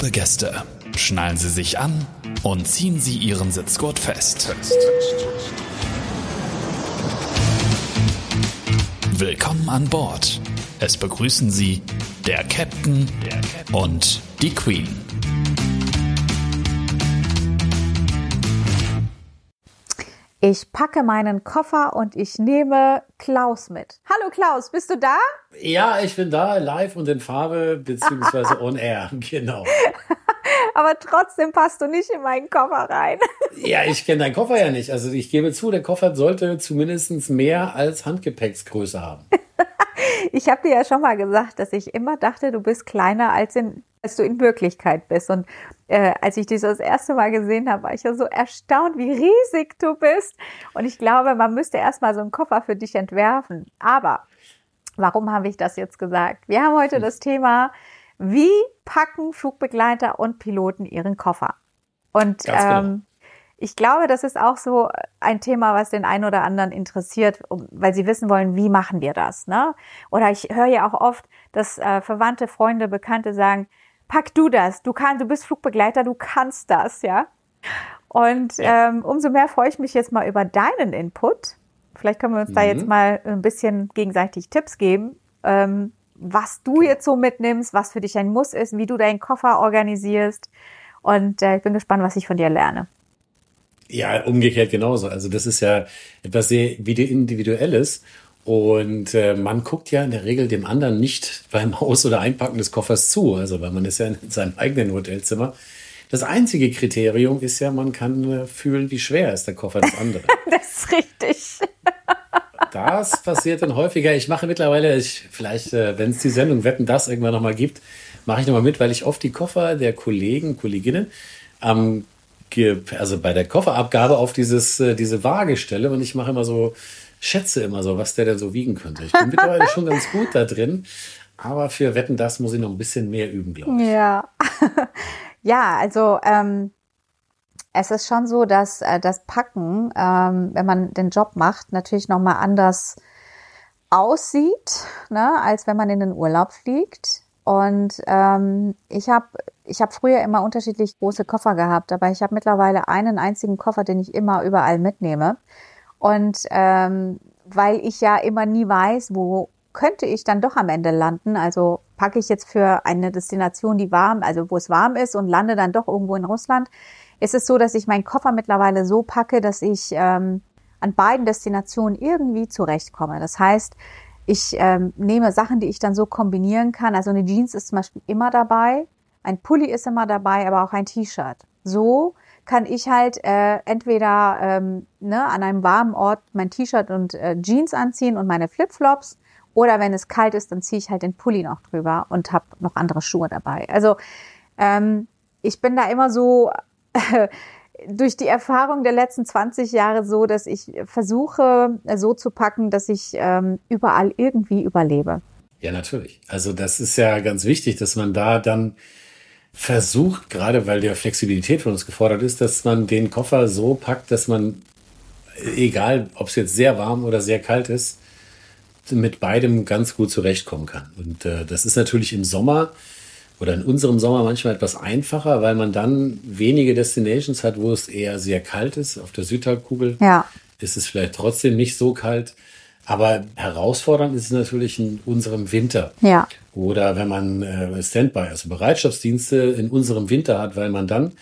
Liebe Gäste, schnallen Sie sich an und ziehen Sie Ihren Sitzgurt fest. Willkommen an Bord. Es begrüßen Sie der Captain und die Queen. Ich packe meinen Koffer und ich nehme Klaus mit. Hallo Klaus, bist du da? Ja, ich bin da, live und in Farbe, beziehungsweise on air, genau. Aber trotzdem passt du nicht in meinen Koffer rein. ja, ich kenne deinen Koffer ja nicht. Also ich gebe zu, der Koffer sollte zumindest mehr als Handgepäcksgröße haben. ich habe dir ja schon mal gesagt, dass ich immer dachte, du bist kleiner als in als du in Wirklichkeit bist. Und äh, als ich dich das erste Mal gesehen habe, war ich ja so erstaunt, wie riesig du bist. Und ich glaube, man müsste erstmal so einen Koffer für dich entwerfen. Aber warum habe ich das jetzt gesagt? Wir haben heute das Thema, wie packen Flugbegleiter und Piloten ihren Koffer? Und genau. ähm, ich glaube, das ist auch so ein Thema, was den einen oder anderen interessiert, weil sie wissen wollen, wie machen wir das? Ne? Oder ich höre ja auch oft, dass äh, Verwandte, Freunde, Bekannte sagen, pack du das, du kannst, du bist Flugbegleiter, du kannst das, ja. Und ja. Ähm, umso mehr freue ich mich jetzt mal über deinen Input. Vielleicht können wir uns mhm. da jetzt mhm. mal ein bisschen gegenseitig Tipps geben, ähm, was du jetzt so mitnimmst, was für dich ein Muss ist, wie du deinen Koffer organisierst. Und äh, ich bin gespannt, was ich von dir lerne. Ja, umgekehrt genauso. Also das ist ja etwas sehr individuelles. Und äh, man guckt ja in der Regel dem anderen nicht beim Aus- oder Einpacken des Koffers zu, also weil man ist ja in seinem eigenen Hotelzimmer. Das einzige Kriterium ist ja, man kann äh, fühlen, wie schwer ist der Koffer des anderen. das ist richtig. das passiert dann häufiger. Ich mache mittlerweile, ich, vielleicht, äh, wenn es die Sendung Wetten das irgendwann nochmal gibt, mache ich nochmal mit, weil ich oft die Koffer der Kollegen, Kolleginnen am ähm, also bei der Kofferabgabe auf dieses, äh, diese Waage stelle und ich mache immer so schätze immer so, was der denn so wiegen könnte. Ich bin mittlerweile schon ganz gut da drin, aber für Wetten, das muss ich noch ein bisschen mehr üben, glaube ich. Ja, ja also ähm, es ist schon so, dass äh, das Packen, ähm, wenn man den Job macht, natürlich nochmal anders aussieht, ne, als wenn man in den Urlaub fliegt. Und ähm, ich habe ich hab früher immer unterschiedlich große Koffer gehabt, aber ich habe mittlerweile einen einzigen Koffer, den ich immer überall mitnehme. Und ähm, weil ich ja immer nie weiß, wo könnte ich dann doch am Ende landen. Also packe ich jetzt für eine Destination, die warm, also wo es warm ist und lande dann doch irgendwo in Russland. Ist es so, dass ich meinen Koffer mittlerweile so packe, dass ich ähm, an beiden Destinationen irgendwie zurechtkomme. Das heißt, ich ähm, nehme Sachen, die ich dann so kombinieren kann. Also eine Jeans ist zum Beispiel immer dabei, ein Pulli ist immer dabei, aber auch ein T-Shirt. So kann ich halt äh, entweder ähm, ne, an einem warmen Ort mein T-Shirt und äh, Jeans anziehen und meine Flipflops oder wenn es kalt ist, dann ziehe ich halt den Pulli noch drüber und habe noch andere Schuhe dabei. Also ähm, ich bin da immer so äh, durch die Erfahrung der letzten 20 Jahre so, dass ich versuche, so zu packen, dass ich ähm, überall irgendwie überlebe. Ja, natürlich. Also das ist ja ganz wichtig, dass man da dann versucht, gerade weil der Flexibilität von uns gefordert ist, dass man den Koffer so packt, dass man, egal ob es jetzt sehr warm oder sehr kalt ist, mit beidem ganz gut zurechtkommen kann. Und äh, das ist natürlich im Sommer oder in unserem Sommer manchmal etwas einfacher, weil man dann wenige Destinations hat, wo es eher sehr kalt ist. Auf der Südhalbkugel ja. ist es vielleicht trotzdem nicht so kalt. Aber herausfordernd ist es natürlich in unserem Winter. Ja. Oder wenn man äh, Standby, also Bereitschaftsdienste in unserem Winter hat, weil man dann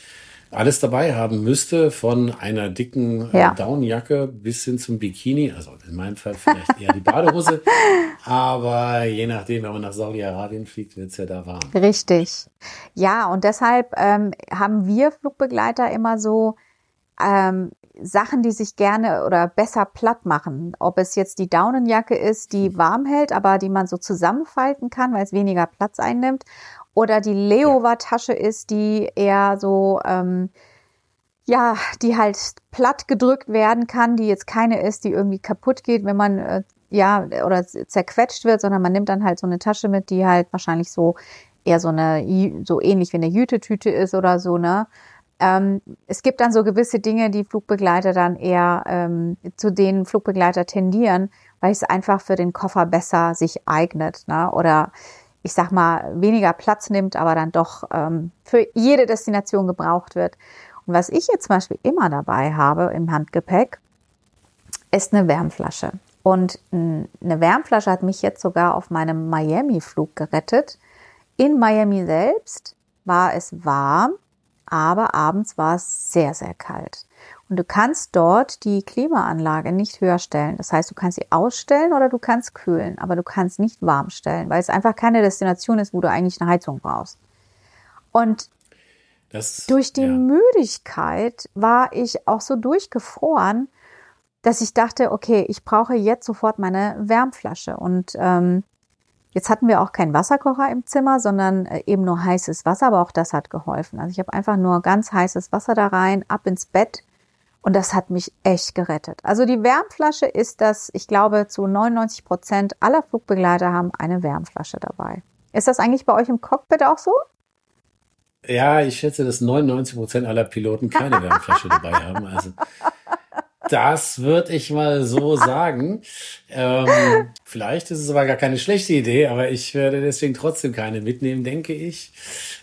alles dabei haben müsste, von einer dicken äh, ja. Downjacke bis hin zum Bikini. Also in meinem Fall vielleicht eher die Badehose. Aber je nachdem, wenn man nach Saudi-Arabien fliegt, wird es ja da warm. Richtig. Ja, und deshalb ähm, haben wir Flugbegleiter immer so ähm, Sachen, die sich gerne oder besser platt machen. Ob es jetzt die Daunenjacke ist, die warm hält, aber die man so zusammenfalten kann, weil es weniger Platz einnimmt. Oder die Leova-Tasche ist, die eher so, ähm, ja, die halt platt gedrückt werden kann, die jetzt keine ist, die irgendwie kaputt geht, wenn man, äh, ja, oder zerquetscht wird, sondern man nimmt dann halt so eine Tasche mit, die halt wahrscheinlich so eher so eine, so ähnlich wie eine Jütetüte ist oder so, ne? Ähm, es gibt dann so gewisse Dinge, die Flugbegleiter dann eher ähm, zu denen Flugbegleiter tendieren, weil es einfach für den Koffer besser sich eignet. Ne? Oder ich sag mal, weniger Platz nimmt, aber dann doch ähm, für jede Destination gebraucht wird. Und was ich jetzt zum Beispiel immer dabei habe im Handgepäck, ist eine Wärmflasche. Und eine Wärmflasche hat mich jetzt sogar auf meinem Miami-Flug gerettet. In Miami selbst war es warm, aber abends war es sehr, sehr kalt. Und du kannst dort die Klimaanlage nicht höher stellen. Das heißt, du kannst sie ausstellen oder du kannst kühlen, aber du kannst nicht warm stellen, weil es einfach keine Destination ist, wo du eigentlich eine Heizung brauchst. Und das, durch die ja. Müdigkeit war ich auch so durchgefroren, dass ich dachte, okay, ich brauche jetzt sofort meine Wärmflasche. Und ähm, jetzt hatten wir auch keinen Wasserkocher im Zimmer, sondern äh, eben nur heißes Wasser, aber auch das hat geholfen. Also ich habe einfach nur ganz heißes Wasser da rein, ab ins Bett und das hat mich echt gerettet. Also die Wärmflasche ist das, ich glaube, zu 99 Prozent aller Flugbegleiter haben eine Wärmflasche dabei. Ist das eigentlich bei euch im Cockpit auch so? Ja, ich schätze, dass 99 Prozent aller Piloten keine Wärmflasche dabei haben. Also das würde ich mal so sagen. Ähm, vielleicht ist es aber gar keine schlechte Idee, aber ich werde deswegen trotzdem keine mitnehmen, denke ich.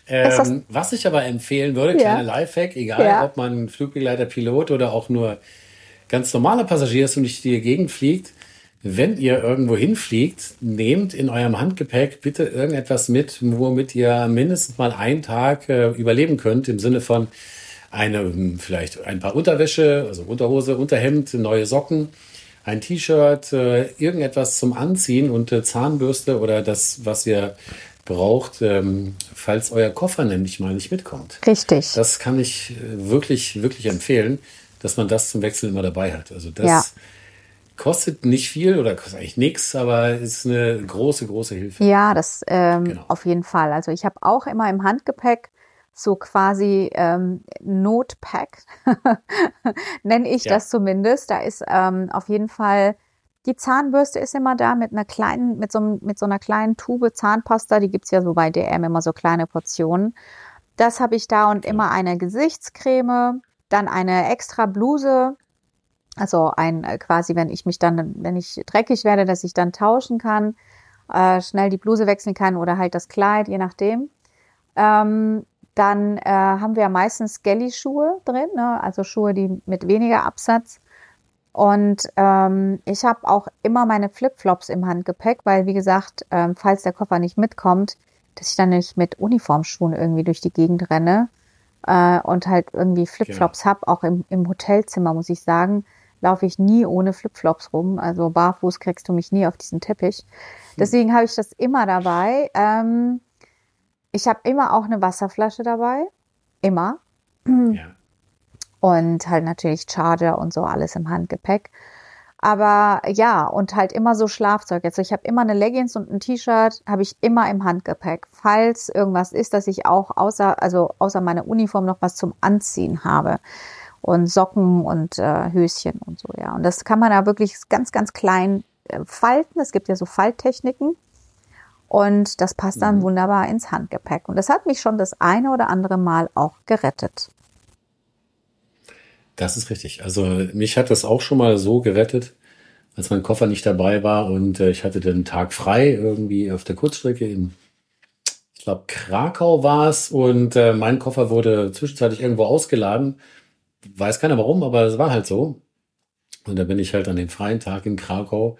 Ähm, was ich aber empfehlen würde, ja. kleiner Lifehack, egal ja. ob man Flugbegleiter, Pilot oder auch nur ganz normaler Passagier ist und nicht die Gegend fliegt, wenn ihr irgendwo hinfliegt, nehmt in eurem Handgepäck bitte irgendetwas mit, womit ihr mindestens mal einen Tag äh, überleben könnt, im Sinne von eine, vielleicht ein paar Unterwäsche, also Unterhose, Unterhemd, neue Socken, ein T-Shirt, äh, irgendetwas zum Anziehen und äh, Zahnbürste oder das, was ihr braucht, ähm, falls euer Koffer nämlich mal nicht mitkommt. Richtig. Das kann ich äh, wirklich, wirklich empfehlen, dass man das zum Wechseln immer dabei hat. Also das ja. kostet nicht viel oder kostet eigentlich nichts, aber ist eine große, große Hilfe. Ja, das ähm, genau. auf jeden Fall. Also ich habe auch immer im Handgepäck so quasi ähm, Notpack, nenne ich ja. das zumindest. Da ist ähm, auf jeden Fall die Zahnbürste ist immer da mit einer kleinen, mit so, mit so einer kleinen Tube Zahnpasta. Die gibt's ja so bei DM immer so kleine Portionen. Das habe ich da und immer eine Gesichtscreme, dann eine extra Bluse. Also ein äh, quasi, wenn ich mich dann, wenn ich dreckig werde, dass ich dann tauschen kann, äh, schnell die Bluse wechseln kann oder halt das Kleid, je nachdem. Ähm, dann äh, haben wir meistens Skelly-Schuhe drin, ne? also Schuhe, die mit weniger Absatz. Und ähm, ich habe auch immer meine Flipflops im Handgepäck, weil wie gesagt, ähm, falls der Koffer nicht mitkommt, dass ich dann nicht mit Uniformschuhen irgendwie durch die Gegend renne äh, und halt irgendwie Flipflops genau. hab. Auch im, im Hotelzimmer muss ich sagen, laufe ich nie ohne Flipflops rum. Also barfuß kriegst du mich nie auf diesen Teppich. Hm. Deswegen habe ich das immer dabei. Ähm, ich habe immer auch eine Wasserflasche dabei. Immer. Ja. Und halt natürlich Charger und so alles im Handgepäck. Aber ja, und halt immer so Schlafzeug. Also ich habe immer eine Leggings und ein T-Shirt, habe ich immer im Handgepäck. Falls irgendwas ist, dass ich auch außer, also außer meiner Uniform noch was zum Anziehen habe. Und Socken und äh, Höschen und so, ja. Und das kann man da wirklich ganz, ganz klein äh, falten. Es gibt ja so Falttechniken. Und das passt dann mhm. wunderbar ins Handgepäck. Und das hat mich schon das eine oder andere Mal auch gerettet. Das ist richtig. Also mich hat das auch schon mal so gerettet, als mein Koffer nicht dabei war und äh, ich hatte den Tag frei irgendwie auf der Kurzstrecke in, ich glaube, Krakau war es und äh, mein Koffer wurde zwischenzeitlich irgendwo ausgeladen. Weiß keiner warum, aber es war halt so. Und da bin ich halt an den freien Tag in Krakau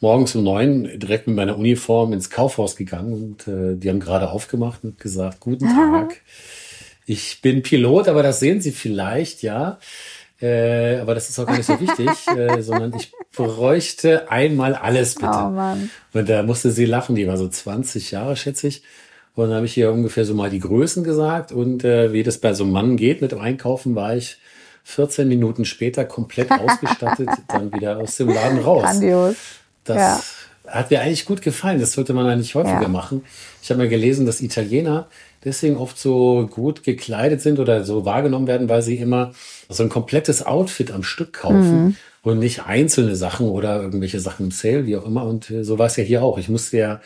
morgens um neun direkt mit meiner Uniform ins Kaufhaus gegangen und äh, die haben gerade aufgemacht und gesagt, guten Tag. Ich bin Pilot, aber das sehen Sie vielleicht, ja. Äh, aber das ist auch gar nicht so wichtig, äh, sondern ich bräuchte einmal alles bitte. Oh Mann. Und da musste sie lachen, die war so 20 Jahre, schätze ich. Und dann habe ich ihr ungefähr so mal die Größen gesagt und äh, wie das bei so einem Mann geht mit dem Einkaufen, war ich 14 Minuten später komplett ausgestattet, dann wieder aus dem Laden raus. Grandios. Das ja. hat mir eigentlich gut gefallen. Das sollte man eigentlich häufiger ja. machen. Ich habe mal gelesen, dass Italiener deswegen oft so gut gekleidet sind oder so wahrgenommen werden, weil sie immer so ein komplettes Outfit am Stück kaufen mhm. und nicht einzelne Sachen oder irgendwelche Sachen im Sale, wie auch immer. Und äh, so war es ja hier auch. Ich musste ja,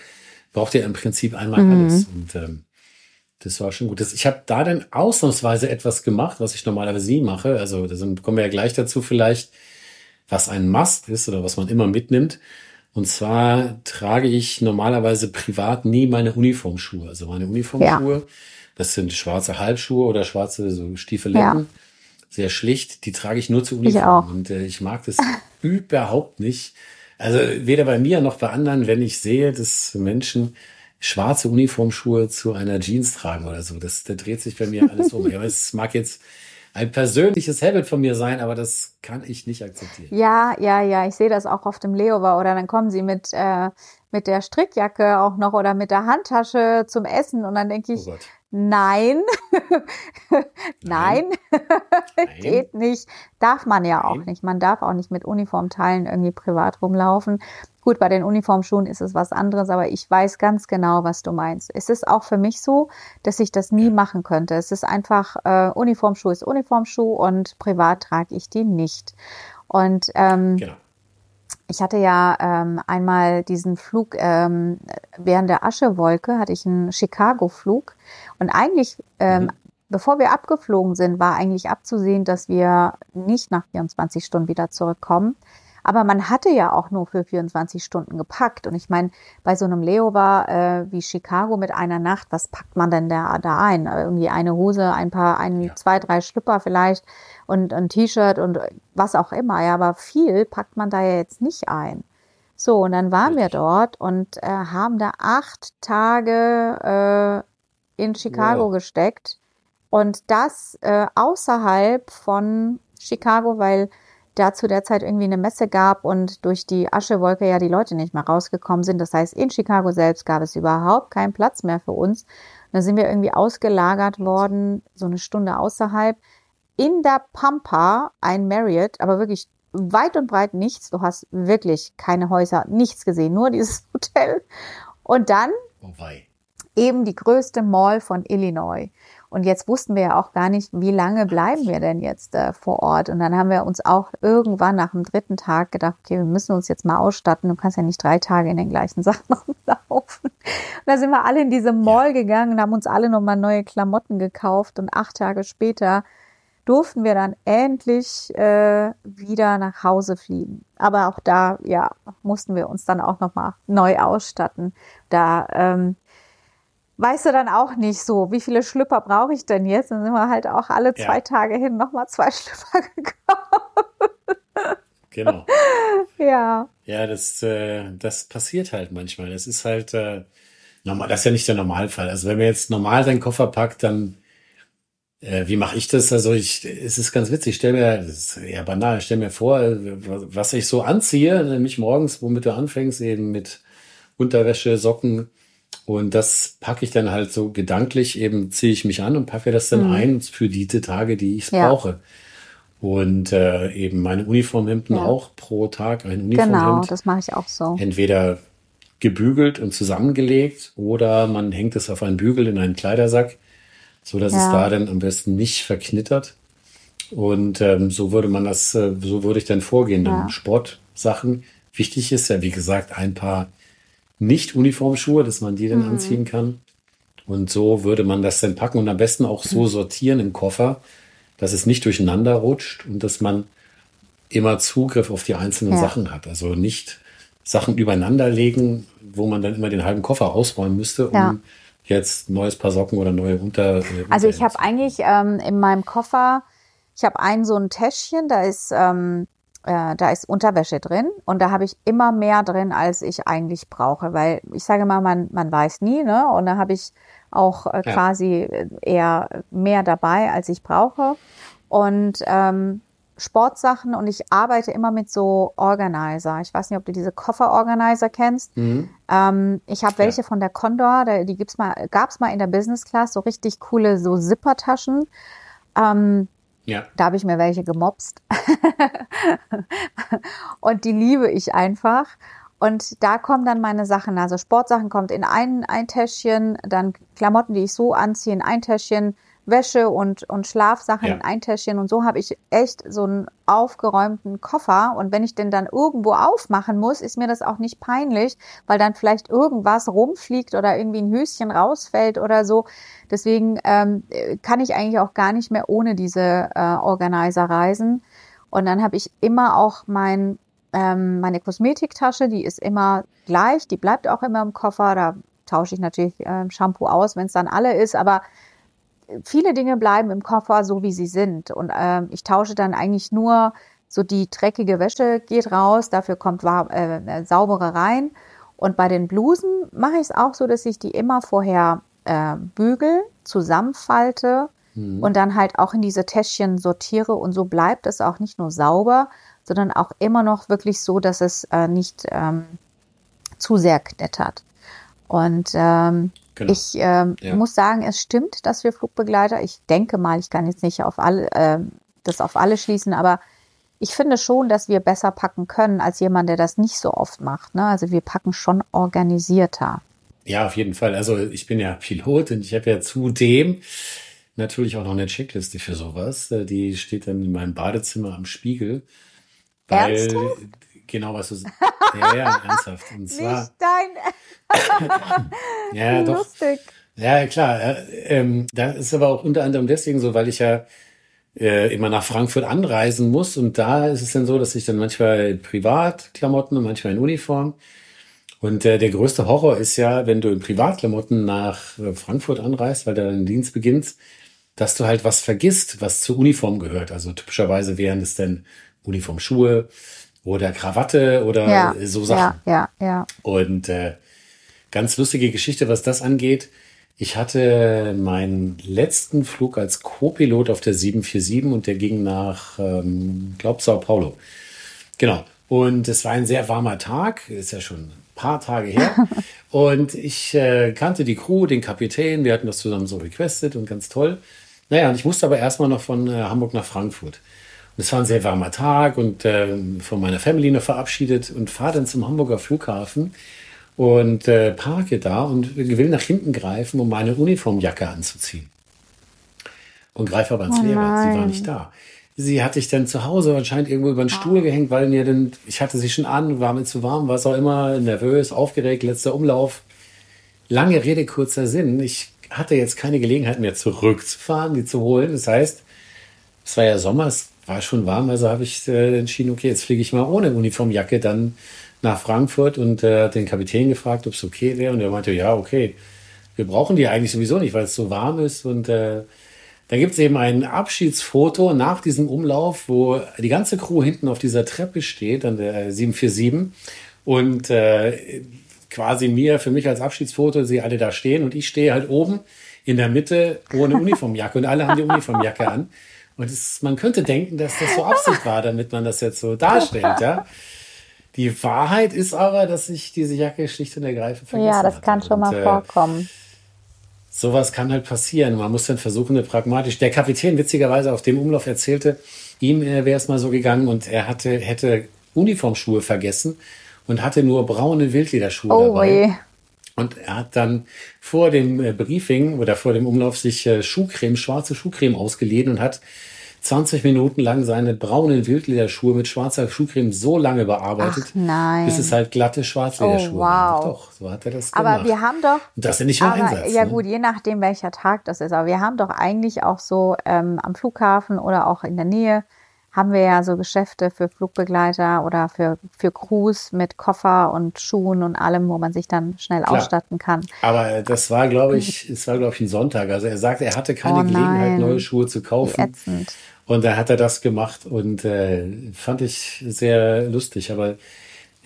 brauchte ja im Prinzip einmal mhm. alles. Und ähm, das war schon gut. Das, ich habe da dann ausnahmsweise etwas gemacht, was ich normalerweise nie mache. Also da kommen wir ja gleich dazu vielleicht, was ein Must ist oder was man immer mitnimmt. Und zwar trage ich normalerweise privat nie meine Uniformschuhe. Also meine Uniformschuhe, ja. das sind schwarze Halbschuhe oder schwarze so Stiefeletten. Ja. Sehr schlicht, die trage ich nur zur Uniform. Ich auch. Und äh, ich mag das überhaupt nicht. Also weder bei mir noch bei anderen, wenn ich sehe, dass Menschen schwarze Uniformschuhe zu einer Jeans tragen oder so. Das, da dreht sich bei mir alles um. Ja, es mag jetzt ein persönliches Habit von mir sein, aber das kann ich nicht akzeptieren. Ja, ja, ja, ich sehe das auch auf dem Leover oder dann kommen sie mit, äh, mit der Strickjacke auch noch oder mit der Handtasche zum Essen und dann denke ich, oh nein, nein, nein. geht nicht. Darf man ja nein. auch nicht. Man darf auch nicht mit Uniformteilen irgendwie privat rumlaufen. Gut, bei den Uniformschuhen ist es was anderes, aber ich weiß ganz genau, was du meinst. Es ist auch für mich so, dass ich das nie machen könnte. Es ist einfach, äh, Uniformschuh ist Uniformschuh und privat trage ich die nicht. Und ähm, genau. ich hatte ja ähm, einmal diesen Flug ähm, während der Aschewolke, hatte ich einen Chicago-Flug. Und eigentlich ähm, mhm bevor wir abgeflogen sind, war eigentlich abzusehen, dass wir nicht nach 24 Stunden wieder zurückkommen. Aber man hatte ja auch nur für 24 Stunden gepackt. Und ich meine, bei so einem Layover äh, wie Chicago mit einer Nacht, was packt man denn da, da ein? Irgendwie eine Hose, ein paar, ein, ja. zwei, drei Schlüpper vielleicht und ein T-Shirt und was auch immer. Ja, aber viel packt man da ja jetzt nicht ein. So, und dann waren wir dort und äh, haben da acht Tage äh, in Chicago wow. gesteckt. Und das äh, außerhalb von Chicago, weil da zu der Zeit irgendwie eine Messe gab und durch die Aschewolke ja die Leute nicht mehr rausgekommen sind. Das heißt, in Chicago selbst gab es überhaupt keinen Platz mehr für uns. Da sind wir irgendwie ausgelagert worden, so eine Stunde außerhalb. In der Pampa ein Marriott, aber wirklich weit und breit nichts. Du hast wirklich keine Häuser, nichts gesehen, nur dieses Hotel. Und dann oh eben die größte Mall von Illinois. Und jetzt wussten wir ja auch gar nicht, wie lange bleiben wir denn jetzt äh, vor Ort. Und dann haben wir uns auch irgendwann nach dem dritten Tag gedacht, okay, wir müssen uns jetzt mal ausstatten. Du kannst ja nicht drei Tage in den gleichen Sachen rumlaufen. Und da sind wir alle in diese Mall gegangen und haben uns alle nochmal neue Klamotten gekauft. Und acht Tage später durften wir dann endlich äh, wieder nach Hause fliegen. Aber auch da, ja, mussten wir uns dann auch nochmal neu ausstatten. Da ähm, weißt du dann auch nicht so, wie viele Schlüpper brauche ich denn jetzt? Dann sind wir halt auch alle zwei ja. Tage hin nochmal zwei Schlüpper gekauft. Genau. ja. Ja, das, äh, das passiert halt manchmal. Das ist halt äh, normal, das ist ja nicht der Normalfall. Also wenn man jetzt normal seinen Koffer packt, dann äh, wie mache ich das? Also ich, es ist ganz witzig. Ich stell mir, das ist eher banal, ich stell mir vor, was ich so anziehe, nämlich morgens, womit du anfängst, eben mit Unterwäsche, Socken, und das packe ich dann halt so gedanklich, eben ziehe ich mich an und packe das dann mhm. ein für die Tage, die ich ja. brauche. Und äh, eben meine Uniformhemden ja. auch pro Tag ein Uniformhemd. Genau, das mache ich auch so. Entweder gebügelt und zusammengelegt oder man hängt es auf einen Bügel in einen Kleidersack, so dass ja. es da dann am besten nicht verknittert. Und ähm, so würde man das, äh, so würde ich dann vorgehen. Dann Sportsachen. Wichtig ist ja, wie gesagt, ein paar nicht-Uniformschuhe, dass man die dann mhm. anziehen kann. Und so würde man das dann packen und am besten auch so sortieren im Koffer, dass es nicht durcheinander rutscht und dass man immer Zugriff auf die einzelnen ja. Sachen hat. Also nicht Sachen übereinander legen, wo man dann immer den halben Koffer ausräumen müsste, um ja. jetzt neues Paar Socken oder neue Unter. Äh, also ich habe eigentlich ähm, in meinem Koffer, ich habe ein so ein Täschchen, da ist ähm, äh, da ist Unterwäsche drin und da habe ich immer mehr drin, als ich eigentlich brauche, weil ich sage mal, man, man weiß nie, ne? Und da habe ich auch äh, ja. quasi äh, eher mehr dabei, als ich brauche. Und ähm, Sportsachen und ich arbeite immer mit so Organizer. Ich weiß nicht, ob du diese Koffer-Organizer kennst. Mhm. Ähm, ich habe welche ja. von der Condor, die gibt's mal, gab's mal in der Business Class, so richtig coole so Zippertaschen. Ähm, ja. Da habe ich mir welche gemobst. und die liebe ich einfach. Und da kommen dann meine Sachen, also Sportsachen kommt in ein, ein Täschchen, dann Klamotten, die ich so anziehe, in ein Täschchen, Wäsche und, und Schlafsachen ja. in ein Täschchen und so habe ich echt so einen aufgeräumten Koffer und wenn ich den dann irgendwo aufmachen muss, ist mir das auch nicht peinlich, weil dann vielleicht irgendwas rumfliegt oder irgendwie ein Höschen rausfällt oder so. Deswegen ähm, kann ich eigentlich auch gar nicht mehr ohne diese äh, Organizer reisen. Und dann habe ich immer auch mein ähm, meine Kosmetiktasche, die ist immer gleich, die bleibt auch immer im Koffer. Da tausche ich natürlich äh, Shampoo aus, wenn es dann alle ist, aber viele Dinge bleiben im Koffer so, wie sie sind. Und ähm, ich tausche dann eigentlich nur so die dreckige Wäsche geht raus, dafür kommt war, äh, äh, saubere rein. Und bei den Blusen mache ich es auch so, dass ich die immer vorher äh, bügel, zusammenfalte mhm. und dann halt auch in diese Täschchen sortiere. Und so bleibt es auch nicht nur sauber, sondern auch immer noch wirklich so, dass es äh, nicht ähm, zu sehr knettert. Und ähm, genau. ich ähm, ja. muss sagen, es stimmt, dass wir Flugbegleiter, ich denke mal, ich kann jetzt nicht auf alle, äh, das auf alle schließen, aber ich finde schon, dass wir besser packen können als jemand, der das nicht so oft macht. Ne? Also wir packen schon organisierter. Ja, auf jeden Fall. Also ich bin ja Pilot und ich habe ja zudem natürlich auch noch eine Checkliste für sowas. Äh, die steht dann in meinem Badezimmer am Spiegel. Weil, Ernsthaft? Genau, was du sagst. Ja, ja, ernsthaft. Und zwar, Nicht dein. ja, doch. Lustig. Ja, klar. Ähm, das ist aber auch unter anderem deswegen so, weil ich ja äh, immer nach Frankfurt anreisen muss. Und da ist es dann so, dass ich dann manchmal in Privatklamotten und manchmal in Uniform. Und äh, der größte Horror ist ja, wenn du in Privatklamotten nach äh, Frankfurt anreist, weil da dein Dienst beginnt, dass du halt was vergisst, was zur Uniform gehört. Also typischerweise wären es dann Uniformschuhe oder Krawatte oder ja, so Sachen. Ja, ja, ja. Und äh, ganz lustige Geschichte, was das angeht. Ich hatte meinen letzten Flug als Co-Pilot auf der 747 und der ging nach, ähm, glaub, Sao Paulo. Genau. Und es war ein sehr warmer Tag, ist ja schon ein paar Tage her. und ich äh, kannte die Crew, den Kapitän, wir hatten das zusammen so requested und ganz toll. Naja, und ich musste aber erstmal noch von äh, Hamburg nach Frankfurt. Es war ein sehr warmer Tag und äh, von meiner Family noch verabschiedet und fahre dann zum Hamburger Flughafen und äh, parke da und will nach hinten greifen, um meine Uniformjacke anzuziehen. Und greife aber ans oh Leere. Sie war nicht da. Sie hatte ich dann zu Hause anscheinend irgendwo über den Stuhl gehängt, weil mir dann, ich hatte sie schon an, war mir zu warm, was auch immer, nervös, aufgeregt, letzter Umlauf. Lange Rede, kurzer Sinn. Ich hatte jetzt keine Gelegenheit mehr zurückzufahren, die zu holen. Das heißt, es war ja Sommer, es war schon warm, also habe ich äh, entschieden, okay, jetzt fliege ich mal ohne Uniformjacke dann nach Frankfurt und äh, den Kapitän gefragt, ob es okay wäre. Und er meinte, ja, okay, wir brauchen die eigentlich sowieso nicht, weil es so warm ist. Und äh, dann gibt es eben ein Abschiedsfoto nach diesem Umlauf, wo die ganze Crew hinten auf dieser Treppe steht, an der 747. Und äh, quasi mir, für mich als Abschiedsfoto, sie alle da stehen und ich stehe halt oben in der Mitte ohne Uniformjacke und alle haben die Uniformjacke an. Und es, man könnte denken, dass das so Absicht war, damit man das jetzt so darstellt, ja. Die Wahrheit ist aber, dass ich diese Jacke schlicht und ergreifend vergessen Ja, das kann schon und, mal äh, vorkommen. Sowas kann halt passieren. Man muss dann versuchen, pragmatisch. Der Kapitän witzigerweise auf dem Umlauf erzählte, ihm äh, wäre es mal so gegangen und er hatte, hätte Uniformschuhe vergessen und hatte nur braune Wildlederschuhe oh, dabei. Je. Und er hat dann vor dem äh, Briefing oder vor dem Umlauf sich äh, Schuhcreme, schwarze Schuhcreme ausgeliehen und hat 20 Minuten lang seine braunen Wildlederschuhe mit schwarzer Schuhcreme so lange bearbeitet, bis es halt glatte Schwarzlederschuhe oh, wow. Doch, so hat er das gemacht. Aber wir haben doch. Und das ist ja nicht aber, Einsatz. Ja ne? gut, je nachdem welcher Tag das ist. Aber wir haben doch eigentlich auch so ähm, am Flughafen oder auch in der Nähe haben wir ja so Geschäfte für Flugbegleiter oder für, für Crews mit Koffer und Schuhen und allem, wo man sich dann schnell Klar. ausstatten kann. Aber das war, glaube ich, es war, glaube ich, ein Sonntag. Also er sagte, er hatte keine oh Gelegenheit, neue Schuhe zu kaufen. Und da hat er das gemacht und äh, fand ich sehr lustig. Aber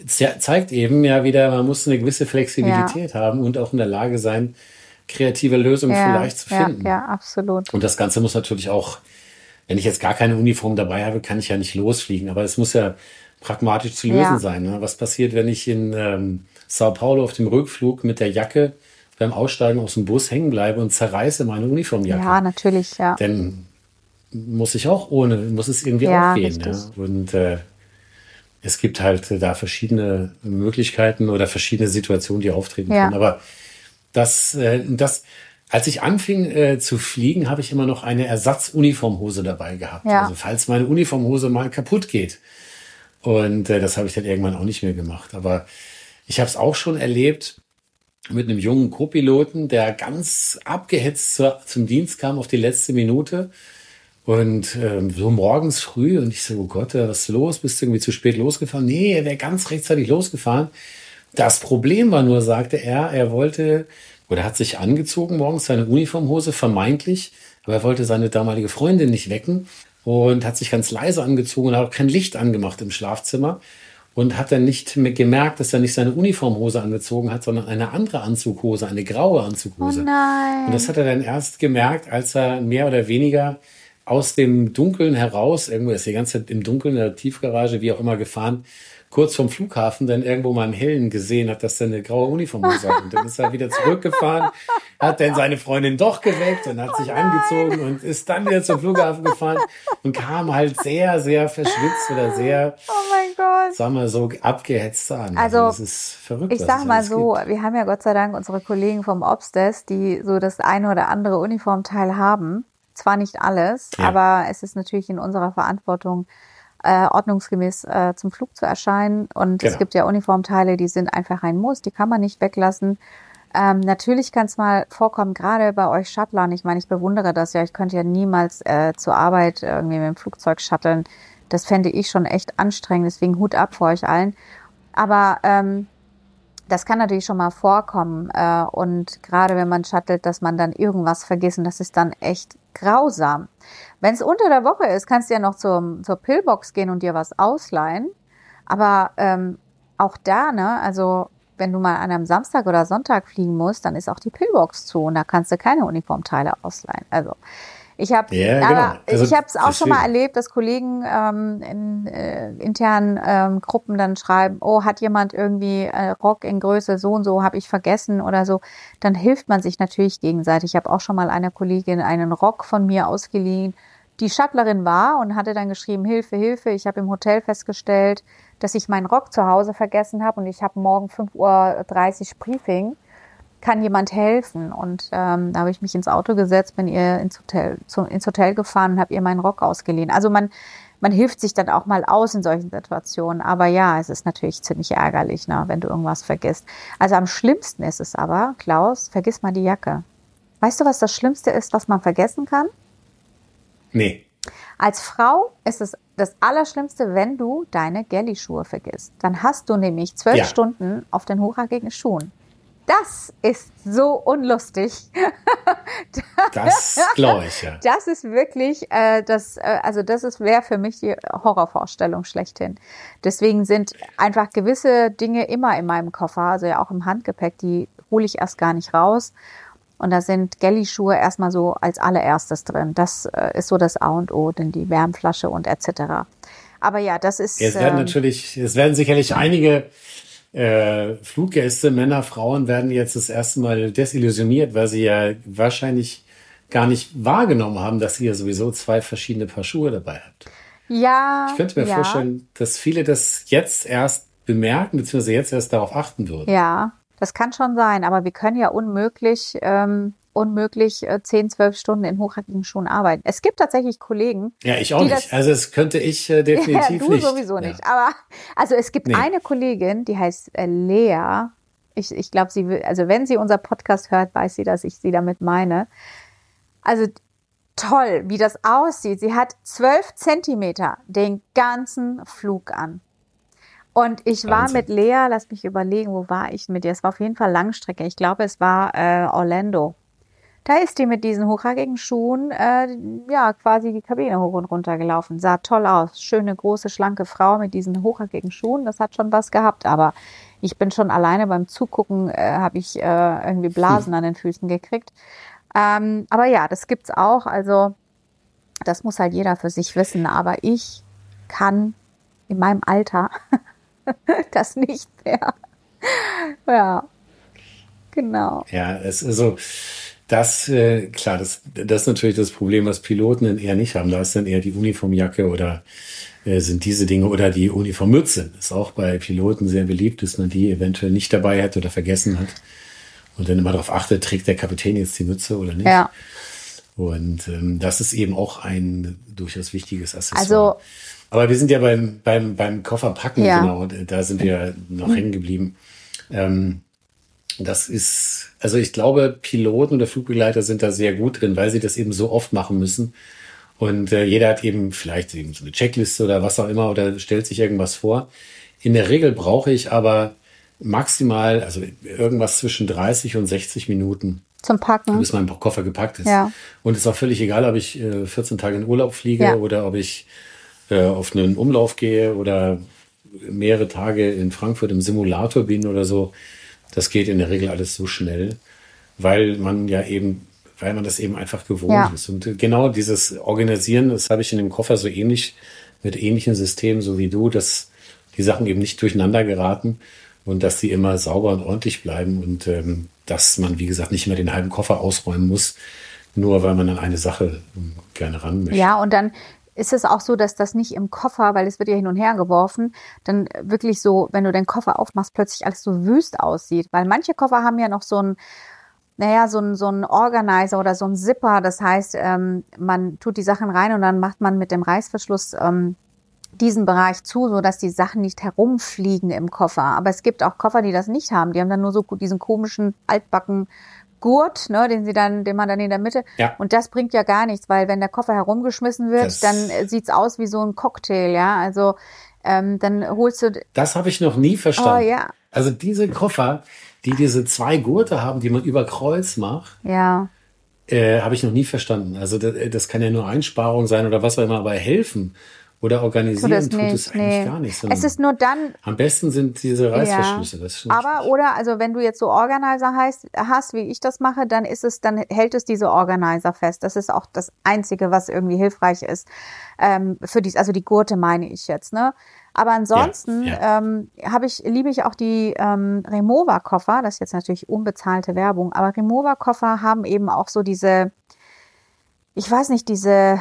es zeigt eben ja wieder, man muss eine gewisse Flexibilität ja. haben und auch in der Lage sein, kreative Lösungen ja, vielleicht zu finden. Ja, ja, absolut. Und das Ganze muss natürlich auch wenn ich jetzt gar keine Uniform dabei habe, kann ich ja nicht losfliegen. Aber es muss ja pragmatisch zu lösen ja. sein. Ne? Was passiert, wenn ich in ähm, Sao Paulo auf dem Rückflug mit der Jacke beim Aussteigen aus dem Bus hängen bleibe und zerreiße meine Uniformjacke? Ja, natürlich, ja. Dann muss ich auch ohne, muss es irgendwie ja, aufgehen. Ja? Und äh, es gibt halt da verschiedene Möglichkeiten oder verschiedene Situationen, die auftreten ja. können. Aber das, äh, das, als ich anfing äh, zu fliegen, habe ich immer noch eine Ersatzuniformhose dabei gehabt. Ja. Also falls meine Uniformhose mal kaputt geht. Und äh, das habe ich dann irgendwann auch nicht mehr gemacht. Aber ich habe es auch schon erlebt mit einem jungen Co-Piloten, der ganz abgehetzt zur, zum Dienst kam auf die letzte Minute Und ähm, so morgens früh und ich so, oh Gott, was ist los? Bist du irgendwie zu spät losgefahren? Nee, er wäre ganz rechtzeitig losgefahren. Das Problem war nur, sagte er, er wollte oder hat sich angezogen morgens seine Uniformhose vermeintlich, aber er wollte seine damalige Freundin nicht wecken und hat sich ganz leise angezogen und hat auch kein Licht angemacht im Schlafzimmer und hat dann nicht mehr gemerkt, dass er nicht seine Uniformhose angezogen hat, sondern eine andere Anzughose, eine graue Anzughose. Oh nein. Und das hat er dann erst gemerkt, als er mehr oder weniger aus dem Dunkeln heraus, irgendwo ist die ganze Zeit im Dunkeln in der Tiefgarage, wie auch immer gefahren, kurz vom Flughafen dann irgendwo mal im Hellen gesehen hat, dass er eine graue Uniform hat. Und dann ist er wieder zurückgefahren, hat dann seine Freundin doch geweckt und hat sich angezogen und ist dann wieder zum Flughafen gefahren und kam halt sehr, sehr verschwitzt oder sehr, oh mein Gott. sagen wir so, abgehetzt an. Also, das ist verrückt. Ich sag mal so, gibt. wir haben ja Gott sei Dank unsere Kollegen vom Obstes, die so das eine oder andere Uniformteil haben. Zwar nicht alles, Ja. aber es ist natürlich in unserer Verantwortung, äh, ordnungsgemäß äh, zum Flug zu erscheinen. Und es Genau. gibt ja Uniformteile, die sind einfach ein Muss, die kann man nicht weglassen. Ähm, natürlich kann es mal vorkommen, gerade bei euch Shuttlern. Ich meine, ich bewundere das ja. Ich könnte ja niemals äh, zur Arbeit irgendwie mit dem Flugzeug shutteln. Das fände ich schon echt anstrengend. Deswegen Hut ab vor euch allen. Aber ähm, das kann natürlich schon mal vorkommen. Äh, und gerade wenn man shuttelt, dass man dann irgendwas vergisst. Und das ist dann echt grausam. Wenn es unter der Woche ist, kannst du ja noch zum, zur Pillbox gehen und dir was ausleihen. Aber ähm, auch da, ne, also wenn du mal an einem Samstag oder Sonntag fliegen musst, dann ist auch die Pillbox zu und da kannst du keine Uniformteile ausleihen. Also ich habe Ja, genau. Also ich habe es auch schon mal erlebt, dass Kollegen ähm, in äh, internen ähm, Gruppen dann schreiben, oh, hat jemand irgendwie äh, Rock in Größe so und so, habe ich vergessen oder so. Dann hilft man sich natürlich gegenseitig. Ich habe auch schon mal einer Kollegin einen Rock von mir ausgeliehen, die Shuttlerin war und hatte dann geschrieben, Hilfe, Hilfe. Ich habe im Hotel festgestellt, dass ich meinen Rock zu Hause vergessen habe und ich habe morgen 5.30 Uhr Briefing. Kann jemand helfen? Und ähm, da habe ich mich ins Auto gesetzt, bin ihr ins Hotel, zu, ins Hotel gefahren und habe ihr meinen Rock ausgeliehen. Also man, man hilft sich dann auch mal aus in solchen Situationen. Aber ja, es ist natürlich ziemlich ärgerlich, ne, wenn du irgendwas vergisst. Also am schlimmsten ist es aber, Klaus, vergiss mal die Jacke. Weißt du, was das Schlimmste ist, was man vergessen kann? Nee. Als Frau ist es das Allerschlimmste, wenn du deine Galley-Schuhe vergisst. Dann hast du nämlich zwölf Ja. Stunden auf den hochhackigen Schuhen. Das ist so unlustig. Das glaube ich, ja. Das ist wirklich, äh, das, äh, also das ist wäre für mich die Horrorvorstellung schlechthin. Deswegen sind einfach gewisse Dinge immer in meinem Koffer, also ja auch im Handgepäck, die hole ich erst gar nicht raus. Und da sind Galley-Schuhe erstmal so als allererstes drin. Das äh, ist so das A und O, denn die Wärmflasche und etc. Aber ja, das ist. Es werden ähm, natürlich, es werden sicherlich einige äh, Fluggäste, Männer, Frauen werden jetzt das erste Mal desillusioniert, weil sie ja wahrscheinlich gar nicht wahrgenommen haben, dass ihr sowieso zwei verschiedene Paar Schuhe dabei habt. ja, Ich könnte mir ja, vorstellen, dass viele das jetzt erst bemerken, beziehungsweise jetzt erst darauf achten würden. Ja, das kann schon sein, aber wir können ja unmöglich, ähm, unmöglich äh, 10, 12 Stunden in hochhackigen Schuhen arbeiten. Es gibt tatsächlich Kollegen, Ja, ich auch nicht. das- also das könnte ich äh, definitiv ja, du nicht. sowieso Ja. nicht. Aber also es gibt Nee. eine Kollegin, die heißt äh, Lea. Ich, ich glaube, sie will, also wenn sie unser Podcast hört, weiß sie, dass ich sie damit meine. Also toll, wie das aussieht. Sie hat zwölf Zentimeter den ganzen Flug an. Und ich war Wahnsinn. mit Lea, lass mich überlegen, wo war ich mit ihr? Es war auf jeden Fall Langstrecke. Ich glaube, es war äh, Orlando. Da ist die mit diesen hochhackigen Schuhen, äh, ja, quasi die Kabine hoch und runter gelaufen. Sah toll aus. Schöne, große, schlanke Frau mit diesen hochhackigen Schuhen. Das hat schon was gehabt. Aber ich bin schon alleine beim Zugucken, äh, habe ich äh, irgendwie Blasen an den Füßen gekriegt. Ähm, aber ja, das gibt's auch. Also, das muss halt jeder für sich wissen. Aber ich kann in meinem Alter das nicht mehr. Ja, genau. Ja, es ist so, das, äh, klar, das, das ist natürlich das Problem, was Piloten dann eher nicht haben. Da ist dann eher die Uniformjacke oder äh, sind diese Dinge oder die Uniformmütze. Ist auch bei Piloten sehr beliebt, dass man die eventuell nicht dabei hat oder vergessen hat. Und dann immer darauf achtet, trägt der Kapitän jetzt die Mütze oder nicht. Ja. Und ähm, das ist eben auch ein durchaus wichtiges Accessoire. Also- Aber wir sind ja beim, beim, beim Kofferpacken, Ja. genau, da sind wir noch hängen geblieben. Ähm, das ist, also ich glaube, Piloten oder Flugbegleiter sind da sehr gut drin, weil sie das eben so oft machen müssen Und äh, jeder hat eben vielleicht eben so eine Checkliste oder was auch immer oder stellt sich irgendwas vor. In der Regel brauche ich aber maximal, also irgendwas zwischen 30 und 60 Minuten. Zum Packen. Bis mein Koffer gepackt ist. Ja. Und es ist auch völlig egal, ob ich äh, 14 Tage in Urlaub fliege Ja. oder ob ich äh, auf einen Umlauf gehe oder mehrere Tage in Frankfurt im Simulator bin oder so. Das geht in der Regel alles so schnell, weil man ja eben, weil man das eben einfach gewohnt Ja. ist. Und genau dieses Organisieren, das habe ich in dem Koffer so ähnlich, mit ähnlichen Systemen, so wie du, dass die Sachen eben nicht durcheinander geraten und dass die immer sauber und ordentlich bleiben und ähm, dass man, wie gesagt, nicht mehr den halben Koffer ausräumen muss, nur weil man an eine Sache ähm, gerne ran möchte. Ja, und dann ist es auch so, dass das nicht im Koffer, weil es wird ja hin und her geworfen, dann wirklich so, wenn du den Koffer aufmachst, plötzlich alles so wüst aussieht. Weil manche Koffer haben ja noch so ein, naja, so ein, so ein Organizer oder so ein Zipper. Das heißt, ähm, man tut die Sachen rein und dann macht man mit dem Reißverschluss ähm, diesen Bereich zu, so dass die Sachen nicht herumfliegen im Koffer. Aber es gibt auch Koffer, die das nicht haben. Die haben dann nur so diesen komischen altbacken Gurt, ne, den sie dann, den man dann in der Mitte. Ja. Und das bringt ja gar nichts, weil wenn der Koffer herumgeschmissen wird, Das- dann äh, sieht's aus wie so ein Cocktail, ja. Also ähm, dann holst du, Das habe ich noch nie verstanden. Oh, ja. Also diese Koffer, die diese zwei Gurte haben, die man über Kreuz macht, ja, äh, habe ich noch nie verstanden. Also das, das kann ja nur Einsparung sein oder was auch immer, aber helfen oder organisieren tut nicht. es eigentlich Nee. gar nicht. Es ist nur dann, am besten sind diese Reißverschlüsse. Ja. Aber oder also wenn du jetzt so Organizer heißt, hast, wie ich das mache, dann ist es, dann hält es diese Organizer fest. Das ist auch das Einzige, was irgendwie hilfreich ist ähm, für dies, also die Gurte meine ich jetzt, ne? Aber ansonsten Ja, ähm, habe ich liebe ich auch die ähm, Remover Koffer. Das ist jetzt natürlich unbezahlte Werbung, aber Remover Koffer haben eben auch so diese, ich weiß nicht diese,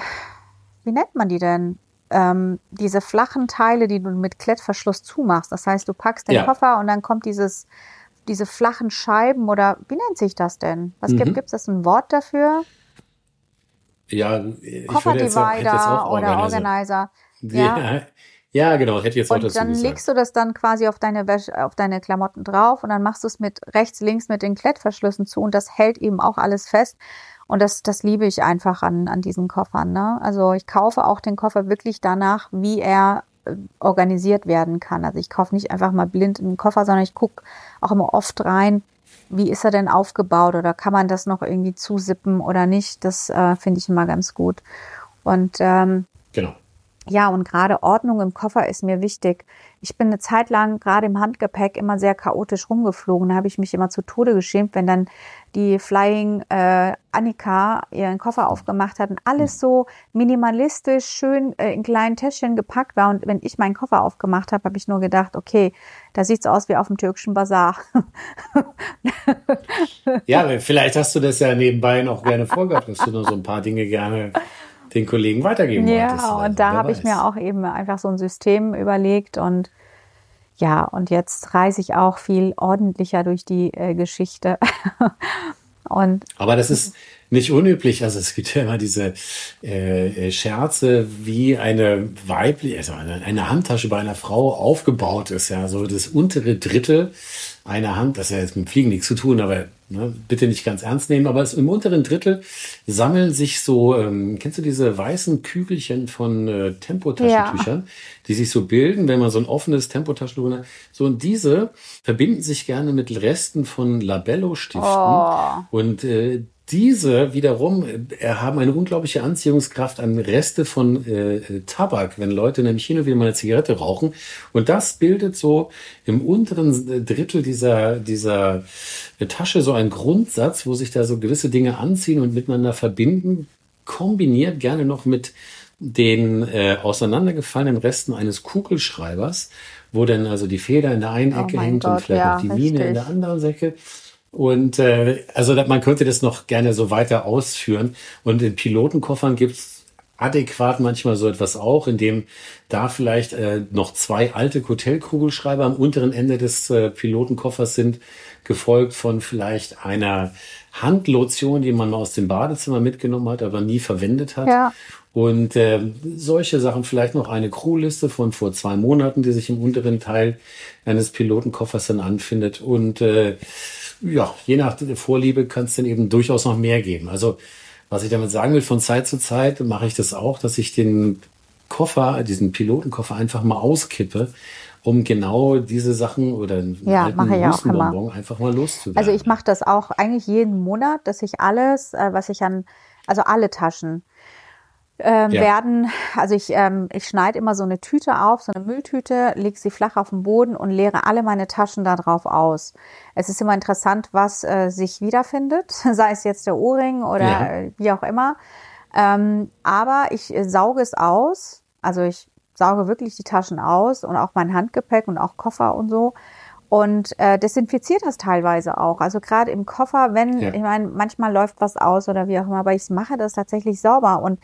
wie nennt man die denn? Ähm, diese flachen Teile, die du mit Klettverschluss zumachst. Das heißt, du packst den Ja. Koffer und dann kommt dieses, diese flachen Scheiben oder wie nennt sich das denn? Was Mhm. gibt gibt's das ein Wort dafür? ja, ich würde jetzt, jetzt Kofferdivider auch oder Organizer. Organizer. Ja. ja, genau, hätte ich jetzt auch Und dazu dann gesagt. legst du das dann quasi auf deine Wäsche, auf deine Klamotten drauf und dann machst du es mit rechts, links mit den Klettverschlüssen zu und das hält eben auch alles fest. Und das, das liebe ich einfach an, an diesen Koffern. Ne? Also ich kaufe auch den Koffer wirklich danach, wie er äh, organisiert werden kann. Also ich kaufe nicht einfach mal blind einen Koffer, sondern ich gucke auch immer oft rein, wie ist er denn aufgebaut oder kann man das noch irgendwie zusippen oder nicht. Das äh, finde ich immer ganz gut. Und ähm, Genau. Ja, und gerade Ordnung im Koffer ist mir wichtig. Ich bin eine Zeit lang gerade im Handgepäck immer sehr chaotisch rumgeflogen. Da habe ich mich immer zu Tode geschämt, wenn dann die Flying äh, Annika ihren Koffer aufgemacht hat und alles so minimalistisch schön äh, in kleinen Täschchen gepackt war. Und wenn ich meinen Koffer aufgemacht habe, habe ich nur gedacht, okay, da sieht's aus wie auf dem türkischen Bazar. Ja, vielleicht hast du das ja nebenbei noch gerne vorgehabt, dass du nur so ein paar Dinge gerne den Kollegen weitergeben wolltest. Ja, Also, und da habe ich mir auch eben einfach so ein System überlegt und ja, und jetzt reise ich auch viel ordentlicher durch die äh, Geschichte. und Aber das ist nicht unüblich. Also es gibt ja immer diese äh, Scherze, wie eine weibliche, also eine, eine Handtasche bei einer Frau aufgebaut ist. Ja, so das untere Drittel einer Hand, das hat ja jetzt mit Fliegen nichts zu tun, aber ne, bitte nicht ganz ernst nehmen. Aber es, im unteren Drittel sammeln sich so, ähm, kennst du diese weißen Kügelchen von äh, Tempotaschentüchern, die sich so bilden, wenn man so ein offenes Tempotaschentuch hat. So und diese verbinden sich gerne mit Resten von Labello-Stiften. Oh. Und äh, diese wiederum äh, haben eine unglaubliche Anziehungskraft an Reste von äh, äh, Tabak, wenn Leute nämlich hin und wieder mal eine Zigarette rauchen. Und das bildet so im unteren äh, Drittel dieser, dieser äh, Tasche so einen Grundsatz, wo sich da so gewisse Dinge anziehen und miteinander verbinden, kombiniert gerne noch mit den äh, auseinandergefallenen Resten eines Kugelschreibers, wo dann also die Feder in der einen Oh Ecke mein hängt und Gott, vielleicht ja, noch die Mine in der anderen Ecke. Und äh, also man könnte das noch gerne so weiter ausführen. Und in Pilotenkoffern gibt's adäquat manchmal so etwas auch, in dem da vielleicht äh, noch zwei alte Hotelkugelschreiber am unteren Ende des äh, Pilotenkoffers sind, gefolgt von vielleicht einer Handlotion, die man mal aus dem Badezimmer mitgenommen hat, aber nie verwendet hat. Ja. Und äh, solche Sachen, vielleicht noch eine Crewliste von vor zwei Monaten, die sich im unteren Teil eines Pilotenkoffers dann anfindet. Und äh, ja, je nach Vorliebe kann es dann eben durchaus noch mehr geben. Also Was ich damit sagen will, von Zeit zu Zeit mache ich das auch, dass ich den Koffer, diesen Pilotenkoffer einfach mal auskippe, um genau diese Sachen oder ja, mache ich auch immer. einfach mal loszuwerden. Also ich mache das auch eigentlich jeden Monat, dass ich alles, äh, was ich an, also alle Taschen, ähm, ja. werden, also ich, ähm, ich schneide immer so eine Tüte auf, so eine Mülltüte, lege sie flach auf den Boden und leere alle meine Taschen da drauf aus. Es ist immer interessant, was äh, sich wiederfindet, sei es jetzt der Ohrring oder ja. Äh, wie auch immer. Ähm, aber ich äh, sauge es aus, also ich sauge wirklich die Taschen aus und auch mein Handgepäck und auch Koffer und so und äh, desinfiziert das teilweise auch. Also gerade im Koffer, wenn, ja. ich meine, manchmal läuft was aus oder wie auch immer, aber ich mache das tatsächlich sauber und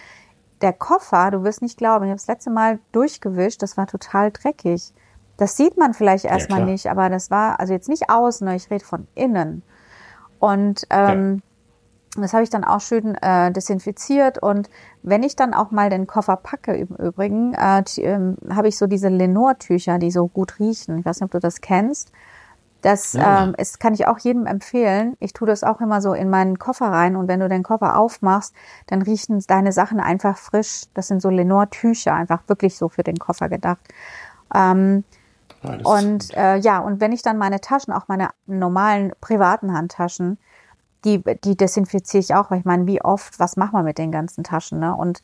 der Koffer, du wirst nicht glauben, ich habe das letzte Mal durchgewischt, das war total dreckig. Das sieht man vielleicht erstmal ja, nicht, aber das war, also jetzt nicht außen, ich rede von innen. Und ähm, ja. das habe ich dann auch schön äh, desinfiziert. Und wenn ich dann auch mal den Koffer packe, im Übrigen, äh, äh, habe ich so diese Lenore-Tücher, die so gut riechen. Ich weiß nicht, ob du das kennst. Das ja. ähm, ist, kann ich auch jedem empfehlen. Ich tue das auch immer so in meinen Koffer rein und wenn du den Koffer aufmachst, dann riechen deine Sachen einfach frisch. Das sind so Lenore-Tücher, einfach wirklich so für den Koffer gedacht. Ähm, und äh, ja, und wenn ich dann meine Taschen, auch meine normalen privaten Handtaschen, die, die desinfiziere ich auch, weil ich meine, wie oft, was macht man mit den ganzen Taschen, ne? Und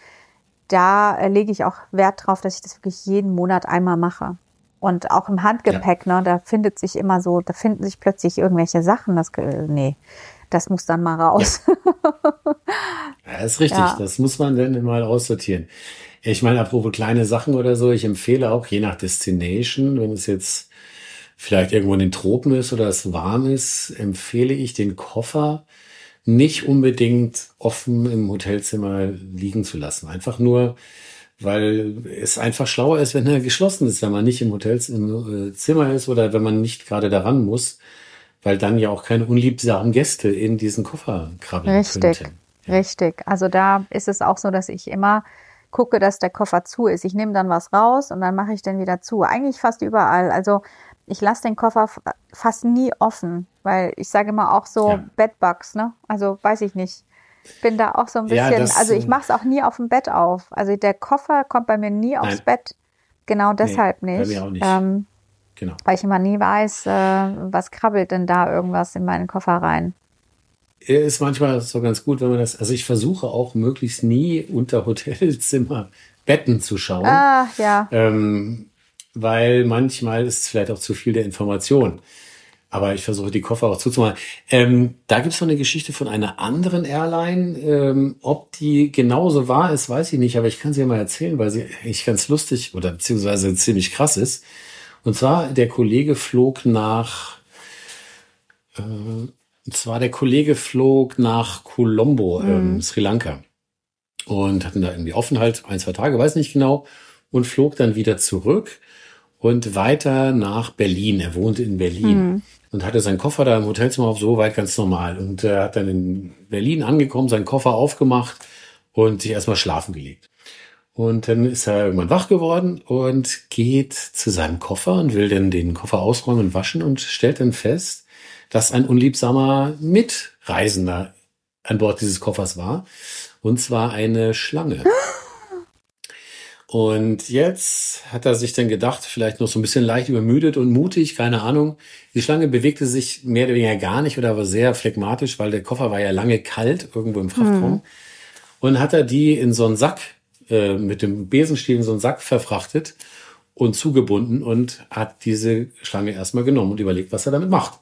da äh, lege ich auch Wert drauf, dass ich das wirklich jeden Monat einmal mache. Und auch im Handgepäck, ja. ne, da findet sich immer so, da finden sich plötzlich irgendwelche Sachen, das, nee, das muss dann mal raus. Ja, ja ist richtig, ja. das muss man dann mal aussortieren. Ich meine, apropos kleine Sachen oder so, ich empfehle auch, je nach Destination, wenn es jetzt vielleicht irgendwo in den Tropen ist oder es warm ist, empfehle ich den Koffer nicht unbedingt offen im Hotelzimmer liegen zu lassen. Einfach nur, weil es einfach schlauer ist, wenn er geschlossen ist, wenn man nicht im Hotelzimmer äh, ist oder wenn man nicht gerade daran muss, weil dann ja auch keine unliebsamen Gäste in diesen Koffer krabbeln Richtig, könnten. Ja. richtig. Also da ist es auch so, dass ich immer gucke, dass der Koffer zu ist. Ich nehme dann was raus und dann mache ich den wieder zu. Eigentlich fast überall. Also ich lasse den Koffer fast nie offen, weil ich sage immer auch so ja. Bedbugs, ne? Also weiß ich nicht bin da auch so ein bisschen, ja, das, also ich mache es auch nie auf dem Bett auf. Also der Koffer kommt bei mir nie aufs nein. Bett. Genau deshalb nee, nicht. Bei mir auch nicht. Ähm, genau. Weil ich immer nie weiß, äh, was krabbelt denn da irgendwas in meinen Koffer rein. Ist manchmal so ganz gut, wenn man das, also ich versuche auch möglichst nie unter Hotelzimmer Betten zu schauen. Ah, ja. Ähm, weil manchmal ist es vielleicht auch zu viel der Information. Aber ich versuche die Koffer auch zuzumachen. Ähm, da gibt es noch eine Geschichte von einer anderen Airline. Ähm, ob die genauso wahr ist, weiß ich nicht, aber ich kann sie ja mal erzählen, weil sie eigentlich ganz lustig oder beziehungsweise ziemlich krass ist. Und zwar, der Kollege flog nach, äh, und zwar der Kollege flog nach Colombo, ähm, mhm. Sri Lanka. Und hatten da irgendwie Aufenthalt, ein, zwei Tage, weiß nicht genau, und flog dann wieder zurück und weiter nach Berlin. Er wohnte in Berlin. Mhm und hatte seinen Koffer da im Hotelzimmer auf so weit ganz normal. Und er hat dann in Berlin angekommen, seinen Koffer aufgemacht und sich erstmal schlafen gelegt. Und dann ist er irgendwann wach geworden und geht zu seinem Koffer und will dann den Koffer ausräumen und waschen und stellt dann fest, dass ein unliebsamer Mitreisender an Bord dieses Koffers war. Und zwar eine Schlange. Und jetzt hat er sich dann gedacht, vielleicht noch so ein bisschen leicht übermüdet und mutig, keine Ahnung. Die Schlange bewegte sich mehr oder weniger gar nicht oder war sehr phlegmatisch, weil der Koffer war ja lange kalt irgendwo im Frachtraum. Mhm. Und hat er die in so einen Sack, äh, mit dem Besenstiel in so einen Sack verfrachtet und zugebunden und hat diese Schlange erstmal genommen und überlegt, was er damit macht.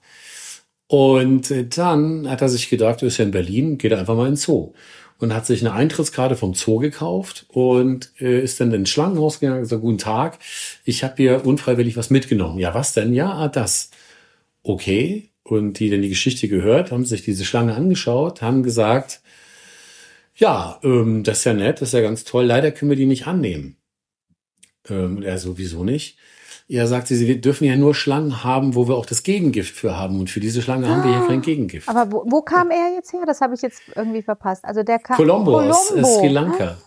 Und dann hat er sich gedacht, er ist ja in Berlin, geht er einfach mal ins Zoo und hat sich eine Eintrittskarte vom Zoo gekauft und äh, ist dann in den Schlangenhaus gegangen und gesagt, guten Tag, ich habe hier unfreiwillig was mitgenommen. Ja, was denn? Ja, das. Okay. Und die dann die Geschichte gehört, haben sich diese Schlange angeschaut, haben gesagt, ja, ähm, das ist ja nett, das ist ja ganz toll, leider können wir die nicht annehmen. Ähm, er sowieso nicht. Ja, sagt sie, sie dürfen ja nur Schlangen haben, wo wir auch das Gegengift für haben. Und für diese Schlange ah, haben wir hier kein ah. Gegengift. Aber wo, wo kam er jetzt her? Das habe ich jetzt irgendwie verpasst. Also der kam Colombo, aus äh, Sri Lanka.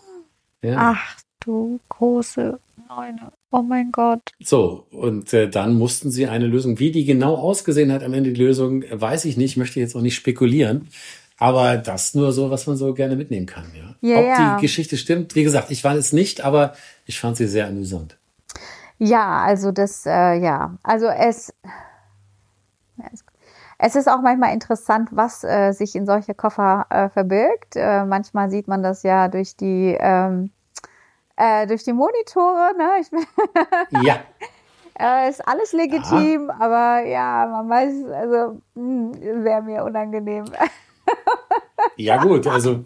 Ah. Ja. Ach du große Neune. Oh mein Gott. So, und äh, dann mussten sie eine Lösung. Wie die genau ausgesehen hat am Ende die Lösung, weiß ich nicht, möchte jetzt auch nicht spekulieren. Aber das nur so, was man so gerne mitnehmen kann, ja. Ja, Ob die Geschichte stimmt, wie gesagt, ich war es nicht, aber ich fand sie sehr amüsant. Ja, also das, äh, ja, also es, ja, es, es ist auch manchmal interessant, was äh, sich in solche Koffer äh, verbirgt. Äh, manchmal sieht man das ja durch die ähm, äh, durch die Monitore. Ne? Ich, Ja, äh, ist alles legitim, aber ja, man weiß, also wäre mir unangenehm. ja gut, also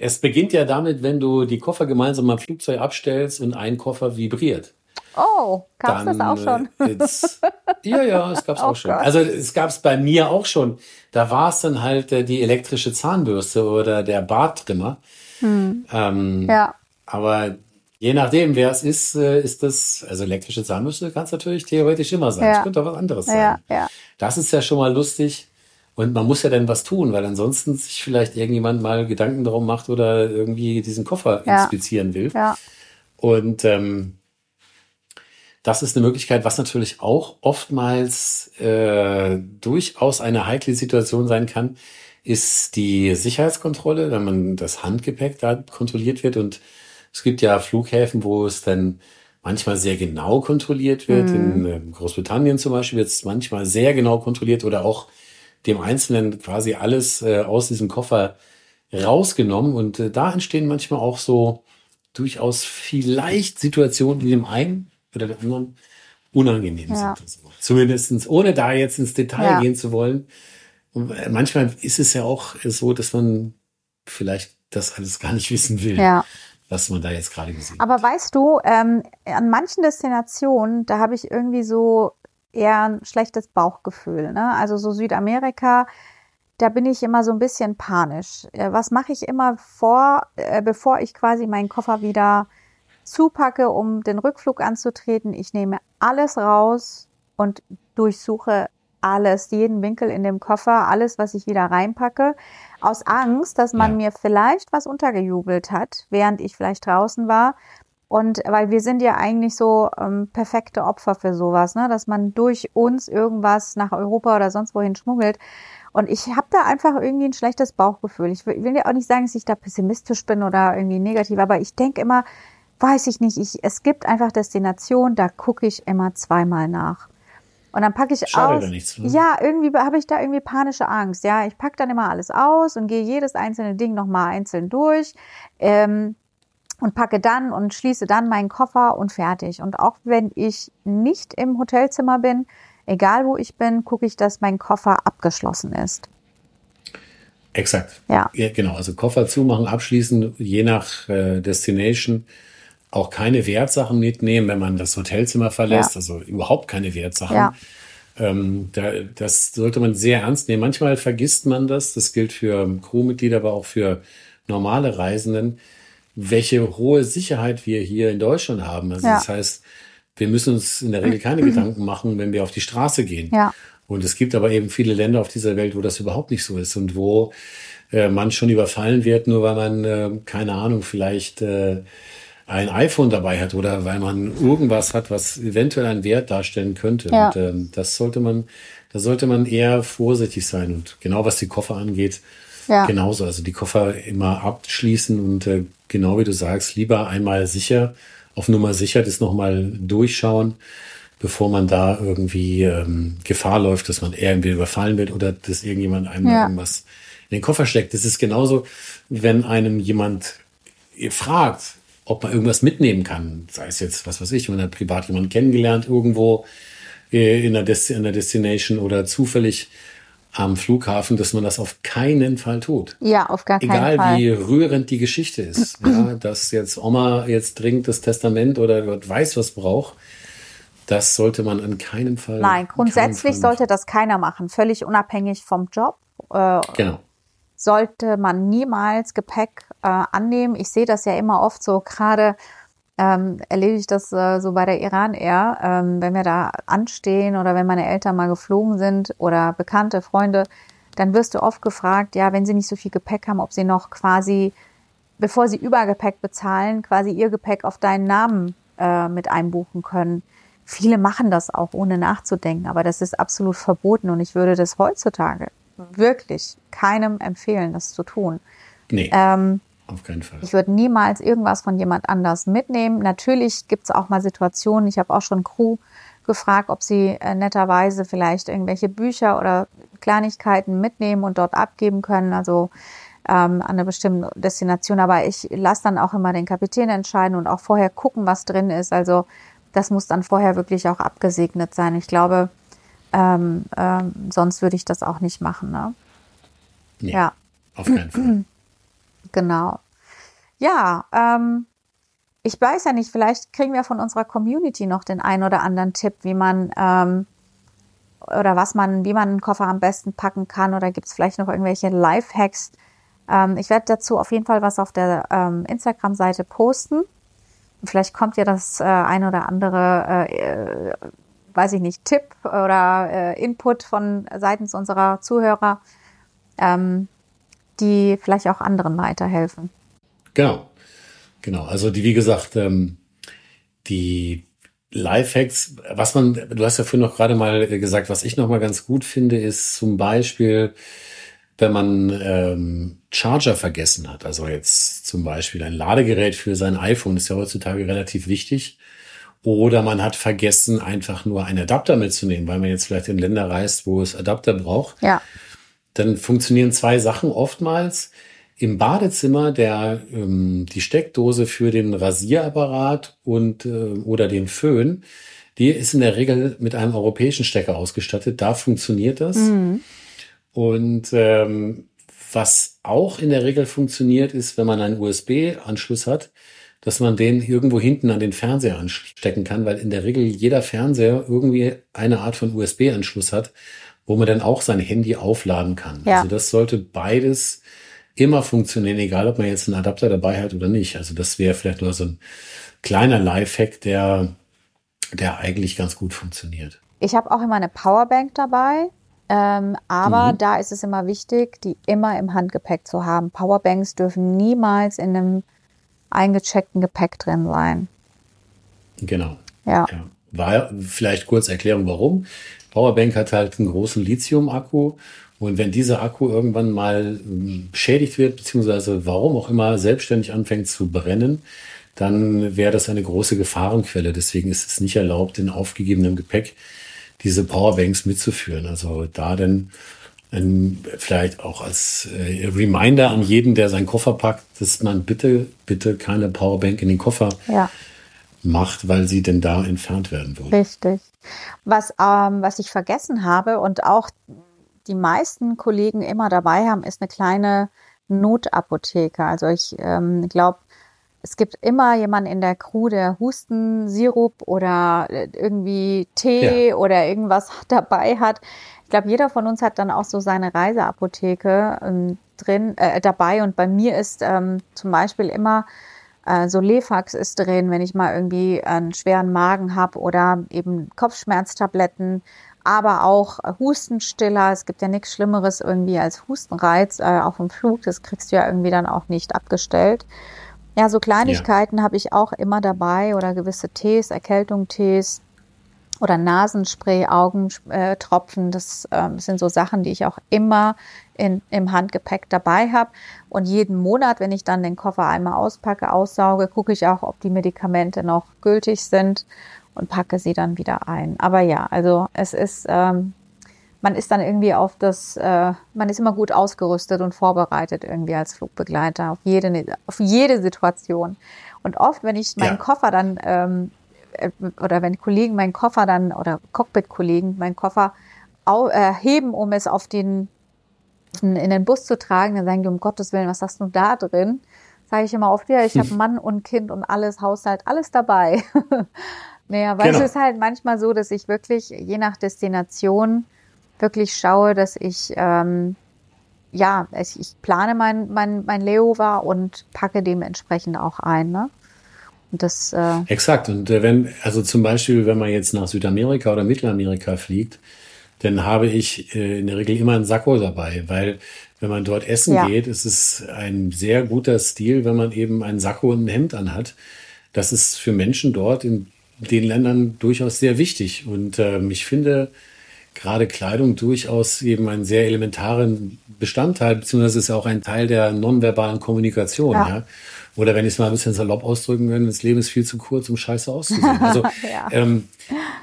es beginnt ja damit, wenn du die Koffer gemeinsam am Flugzeug abstellst und ein Koffer vibriert. Oh, gab's das auch schon? äh, jetzt- ja, ja, es gab's Oh auch schon. Gott. Also es gab's bei mir auch schon. Da war es dann halt äh, die elektrische Zahnbürste oder der Barttrimmer. Ähm, Hm. Ja, Aber je nachdem, wer es ist, äh, ist das, also elektrische Zahnbürste kann es natürlich theoretisch immer sein. Es Ja. könnte auch was anderes sein. ja, ja. Das ist ja schon mal lustig. Und man muss ja dann was tun, weil ansonsten sich vielleicht irgendjemand mal Gedanken darum macht oder irgendwie diesen Koffer inspizieren will. Ja, Und ähm, das ist eine Möglichkeit, was natürlich auch oftmals äh, durchaus eine heikle Situation sein kann, ist die Sicherheitskontrolle, wenn man das Handgepäck da kontrolliert wird. Und es gibt ja Flughäfen, wo es dann manchmal sehr genau kontrolliert wird. In äh, Großbritannien zum Beispiel wird es manchmal sehr genau kontrolliert oder auch dem Einzelnen quasi alles äh, aus diesem Koffer rausgenommen. Und äh, da entstehen manchmal auch so durchaus vielleicht Situationen, die dem einen oder dem anderen unangenehm Ja. sind. Also Zumindestens ohne da jetzt ins Detail Ja. gehen zu wollen. Und äh, manchmal ist es ja auch so, dass man vielleicht das alles gar nicht wissen will, ja. was man da jetzt gerade gesehen hat. Aber weißt du, ähm, an manchen Destinationen, da habe ich irgendwie so eher ein schlechtes Bauchgefühl. Ne? Also so Südamerika, da bin ich immer so ein bisschen panisch. Äh, Was mache ich immer vor, äh, bevor ich quasi meinen Koffer wieder zupacke, um den Rückflug anzutreten? Ich nehme alles raus und durchsuche alles, jeden Winkel in dem Koffer, alles, was ich wieder reinpacke, aus Angst, dass man Ja. mir vielleicht was untergejubelt hat, während ich vielleicht draußen war. Und weil wir sind ja eigentlich so ähm, perfekte Opfer für sowas, ne? dass man durch uns irgendwas nach Europa oder sonst wohin schmuggelt. Und ich habe da einfach irgendwie ein schlechtes Bauchgefühl. Ich will, will ja auch nicht sagen, dass ich da pessimistisch bin oder irgendwie negativ, aber ich denke immer, weiß ich nicht, ich, es gibt einfach Destinationen, da gucke ich immer zweimal nach. Und dann packe ich Schadet aus. ja nichts, ne? Ja, irgendwie habe ich da irgendwie panische Angst. Ja, ich packe dann immer alles aus und gehe jedes einzelne Ding nochmal einzeln durch. Ähm, und packe dann und schließe dann meinen Koffer und fertig. Und auch wenn ich nicht im Hotelzimmer bin, egal wo ich bin, gucke ich, dass mein Koffer abgeschlossen ist. Exakt. Ja. genau. Also Koffer zumachen, abschließen, je nach äh, Destination auch keine Wertsachen mitnehmen, wenn man das Hotelzimmer verlässt. Ja. Also überhaupt keine Wertsachen. Ja. Ähm, da, das sollte man sehr ernst nehmen. Manchmal vergisst man das. Das gilt für Crewmitglieder, aber auch für normale Reisenden, welche hohe Sicherheit wir hier in Deutschland haben. Also Ja. das heißt, wir müssen uns in der Regel keine Gedanken machen, wenn wir auf die Straße gehen. Ja. Und es gibt aber eben viele Länder auf dieser Welt, wo das überhaupt nicht so ist und wo äh, man schon überfallen wird, nur weil man, äh, keine Ahnung, vielleicht äh, ein iPhone dabei hat oder weil man irgendwas hat, was eventuell einen Wert darstellen könnte. Ja. Und ähm, das sollte man, da sollte man eher vorsichtig sein. Und genau was die Koffer angeht, Ja. genauso. Also die Koffer immer abschließen und äh, genau wie du sagst, lieber einmal sicher, auf Nummer sicher das nochmal durchschauen, bevor man da irgendwie ähm, Gefahr läuft, dass man irgendwie überfallen wird oder dass irgendjemand einem Ja. irgendwas in den Koffer steckt. Das ist genauso, wenn einem jemand fragt, ob man irgendwas mitnehmen kann. Sei es jetzt, was weiß ich, man hat privat jemanden kennengelernt irgendwo äh, in der, Desti in der Destination oder zufällig am Flughafen, dass man das auf keinen Fall tut. Ja, auf gar keinen Egal Fall. wie rührend die Geschichte ist, ja, dass jetzt Oma jetzt dringend das Testament oder Gott weiß was braucht, das sollte man an keinem Fall. Nein, grundsätzlich Fall sollte das keiner machen, völlig unabhängig vom Job. Äh. Genau. sollte man niemals Gepäck äh, annehmen. Ich sehe das ja immer oft so, gerade ähm, erlebe ich das äh, so bei der Iran Air, ähm, wenn wir da anstehen oder wenn meine Eltern mal geflogen sind oder bekannte Freunde, dann wirst du oft gefragt, ja, wenn sie nicht so viel Gepäck haben, ob sie noch quasi, bevor sie Übergepäck bezahlen, quasi ihr Gepäck auf deinen Namen äh, mit einbuchen können. Viele machen das auch ohne nachzudenken, aber das ist absolut verboten und ich würde das heutzutage wirklich keinem empfehlen, das zu tun. Nee. Ähm, auf keinen Fall. Ich würde niemals irgendwas von jemand anders mitnehmen. Natürlich gibt's auch mal Situationen, ich habe auch schon Crew gefragt, ob sie äh, netterweise vielleicht irgendwelche Bücher oder Kleinigkeiten mitnehmen und dort abgeben können, also ähm, an einer bestimmten Destination. Aber ich lasse dann auch immer den Kapitän entscheiden und auch vorher gucken, was drin ist. Also das muss dann vorher wirklich auch abgesegnet sein. Ich glaube, ähm, ähm, sonst würde ich das auch nicht machen. Ne? Nee, ja. Auf keinen Fall. Genau. Ja, ähm, ich weiß ja nicht, vielleicht kriegen wir von unserer Community noch den einen oder anderen Tipp, wie man ähm, oder was man, wie man einen Koffer am besten packen kann oder gibt es vielleicht noch irgendwelche Life-Hacks. Ähm, ich werde dazu auf jeden Fall was auf der ähm, Instagram-Seite posten. Vielleicht kommt ja das äh, ein oder andere, äh, äh, weiß ich nicht, Tipp oder äh, Input von seitens unserer Zuhörer. Ähm, die vielleicht auch anderen weiterhelfen. Genau, genau. Also die, wie gesagt, ähm, die Lifehacks, was man, du hast ja vorhin noch gerade mal gesagt, was ich noch mal ganz gut finde, ist zum Beispiel, wenn man ähm, Charger vergessen hat. Also jetzt zum Beispiel ein Ladegerät für sein iPhone ist ja heutzutage relativ wichtig. Oder man hat vergessen, einfach nur einen Adapter mitzunehmen, weil man jetzt vielleicht in Länder reist, wo es Adapter braucht. Ja dann funktionieren zwei Sachen oftmals. Im Badezimmer der ähm, die Steckdose für den Rasierapparat und äh, oder den Föhn, die ist in der Regel mit einem europäischen Stecker ausgestattet. Da funktioniert das. Mhm. Und ähm, was auch in der Regel funktioniert, ist, wenn man einen USB-Anschluss hat, dass man den irgendwo hinten an den Fernseher anstecken kann, weil in der Regel jeder Fernseher irgendwie eine Art von USB-Anschluss hat wo man dann auch sein Handy aufladen kann. Ja. Also das sollte beides immer funktionieren, egal ob man jetzt einen Adapter dabei hat oder nicht. Also das wäre vielleicht nur so ein kleiner Lifehack, der, der eigentlich ganz gut funktioniert. Ich habe auch immer eine Powerbank dabei. Ähm, aber mhm. da ist es immer wichtig, die immer im Handgepäck zu haben. Powerbanks dürfen niemals in einem eingecheckten Gepäck drin sein. Genau. Ja. ja. War vielleicht kurz Erklärung, warum. Powerbank hat halt einen großen Lithium-Akku. Und wenn dieser Akku irgendwann mal ähm, beschädigt wird, beziehungsweise warum auch immer selbstständig anfängt zu brennen, dann wäre das eine große Gefahrenquelle. Deswegen ist es nicht erlaubt, in aufgegebenem Gepäck diese Powerbanks mitzuführen. Also da dann ähm, vielleicht auch als äh, Reminder an jeden, der seinen Koffer packt, dass man bitte, bitte keine Powerbank in den Koffer ja. macht, weil sie denn da entfernt werden würde. Richtig. Was, ähm, was ich vergessen habe und auch die meisten Kollegen immer dabei haben, ist eine kleine Notapotheke. Also ich ähm, glaube, es gibt immer jemanden in der Crew, der Hustensirup oder äh, irgendwie Tee ja. oder irgendwas dabei hat. Ich glaube, jeder von uns hat dann auch so seine Reiseapotheke ähm, drin äh, dabei. Und bei mir ist ähm, zum Beispiel immer äh, so Lefax ist drin, wenn ich mal irgendwie einen schweren Magen habe oder eben Kopfschmerztabletten, aber auch Hustenstiller. Es gibt ja nichts Schlimmeres irgendwie als Hustenreiz äh, auf dem Flug. Das kriegst du ja irgendwie dann auch nicht abgestellt. Ja, so Kleinigkeiten ja. habe ich auch immer dabei oder gewisse Tees, Erkältungstees oder Nasenspray, Augentropfen. Das äh, sind so Sachen, die ich auch immer in, im Handgepäck dabei habe. Und jeden Monat, wenn ich dann den Koffer einmal auspacke, aussauge, gucke ich auch, ob die Medikamente noch gültig sind und packe sie dann wieder ein. Aber ja, also es ist, ähm, man ist dann irgendwie auf das, äh, man ist immer gut ausgerüstet und vorbereitet irgendwie als Flugbegleiter auf jede, auf jede Situation. Und oft, wenn ich meinen ja. Koffer dann ähm, äh, oder wenn Kollegen meinen Koffer dann oder Cockpit-Kollegen meinen Koffer au, äh, heben, um es auf den in, den Bus zu tragen, dann sagen die, um Gottes Willen, was hast du da drin? Sage ich immer oft, ja, ich habe Mann und Kind und alles, Haushalt, alles dabei. naja, weil genau. es ist halt manchmal so, dass ich wirklich, je nach Destination, wirklich schaue, dass ich, ähm, ja, ich, ich plane mein, mein, mein Layover und packe dementsprechend auch ein. Ne? Das, äh Exakt. Und äh, wenn, also zum Beispiel, wenn man jetzt nach Südamerika oder Mittelamerika fliegt, dann habe ich äh, in der Regel immer einen Sakko dabei, weil wenn man dort essen ja. geht, ist es ein sehr guter Stil, wenn man eben einen Sakko und ein Hemd anhat. Das ist für Menschen dort in den Ländern durchaus sehr wichtig. Und ähm, ich finde, gerade Kleidung durchaus eben einen sehr elementaren Bestandteil, beziehungsweise ist auch ein Teil der nonverbalen Kommunikation. Ja. ja? Oder wenn ich es mal ein bisschen salopp ausdrücken will, das Leben ist viel zu kurz, um scheiße auszusehen. Also ja, ähm,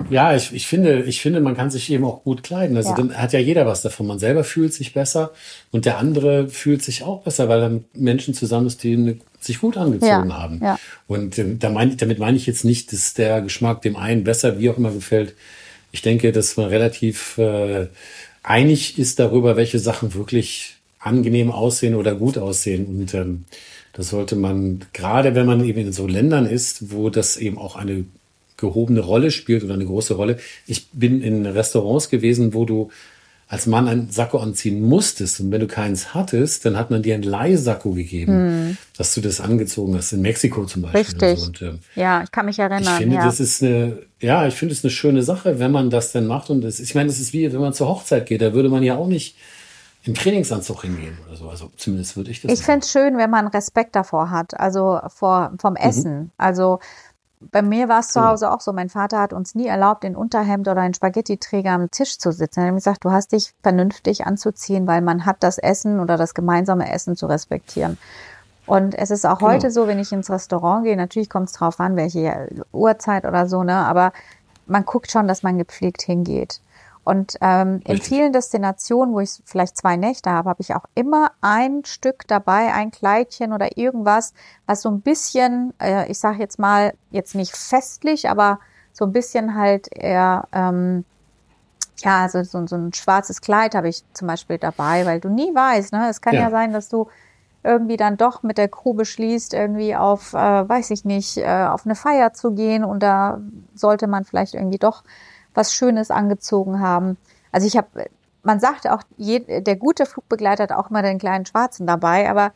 ja ich, ich, finde, ich finde, man kann sich eben auch gut kleiden. Also ja. dann hat ja jeder was davon. Man selber fühlt sich besser und der andere fühlt sich auch besser, weil dann Menschen zusammen ist, die sich gut angezogen ja. haben. Ja. Und äh, da mein, damit meine ich jetzt nicht, dass der Geschmack dem einen besser, wie auch immer gefällt. Ich denke, dass man relativ äh, einig ist darüber, welche Sachen wirklich angenehm aussehen oder gut aussehen. Und ähm, das sollte man, gerade wenn man eben in so Ländern ist, wo das eben auch eine gehobene Rolle spielt oder eine große Rolle. Ich bin in Restaurants gewesen, wo du als Mann ein Sakko anziehen musstest und wenn du keins hattest, dann hat man dir ein Leihsakko gegeben, hm. dass du das angezogen hast in Mexiko zum Beispiel. Richtig. Und, und, ähm, ja, ich kann mich erinnern. Ich finde, ja. das ist eine, ja, ich finde es eine schöne Sache, wenn man das denn macht und das, ich meine, das ist wie, wenn man zur Hochzeit geht, da würde man ja auch nicht im Trainingsanzug hingehen oder so. Also zumindest würde ich das. Ich finde es schön, wenn man Respekt davor hat, also vor, vom mhm. Essen. Mhm. Also bei mir war es zu Hause auch so. Mein Vater hat uns nie erlaubt, in Unterhemd oder in Spaghetti-Träger am Tisch zu sitzen. Er hat gesagt, du hast dich vernünftig anzuziehen, weil man hat das Essen oder das gemeinsame Essen zu respektieren. Und es ist auch genau. heute so, wenn ich ins Restaurant gehe, natürlich kommt es drauf an, welche Uhrzeit oder so, ne, aber man guckt schon, dass man gepflegt hingeht. Und ähm, in vielen Destinationen, wo ich vielleicht zwei Nächte habe, habe ich auch immer ein Stück dabei, ein Kleidchen oder irgendwas, was so ein bisschen, äh, ich sage jetzt mal, jetzt nicht festlich, aber so ein bisschen halt eher, ähm, ja, also so, so ein schwarzes Kleid habe ich zum Beispiel dabei, weil du nie weißt, ne? Es kann ja, ja sein, dass du irgendwie dann doch mit der Crew beschließt, irgendwie auf, äh, weiß ich nicht, äh, auf eine Feier zu gehen und da sollte man vielleicht irgendwie doch was Schönes angezogen haben. Also ich habe, man sagt auch, der gute Flugbegleiter hat auch immer den kleinen Schwarzen dabei, aber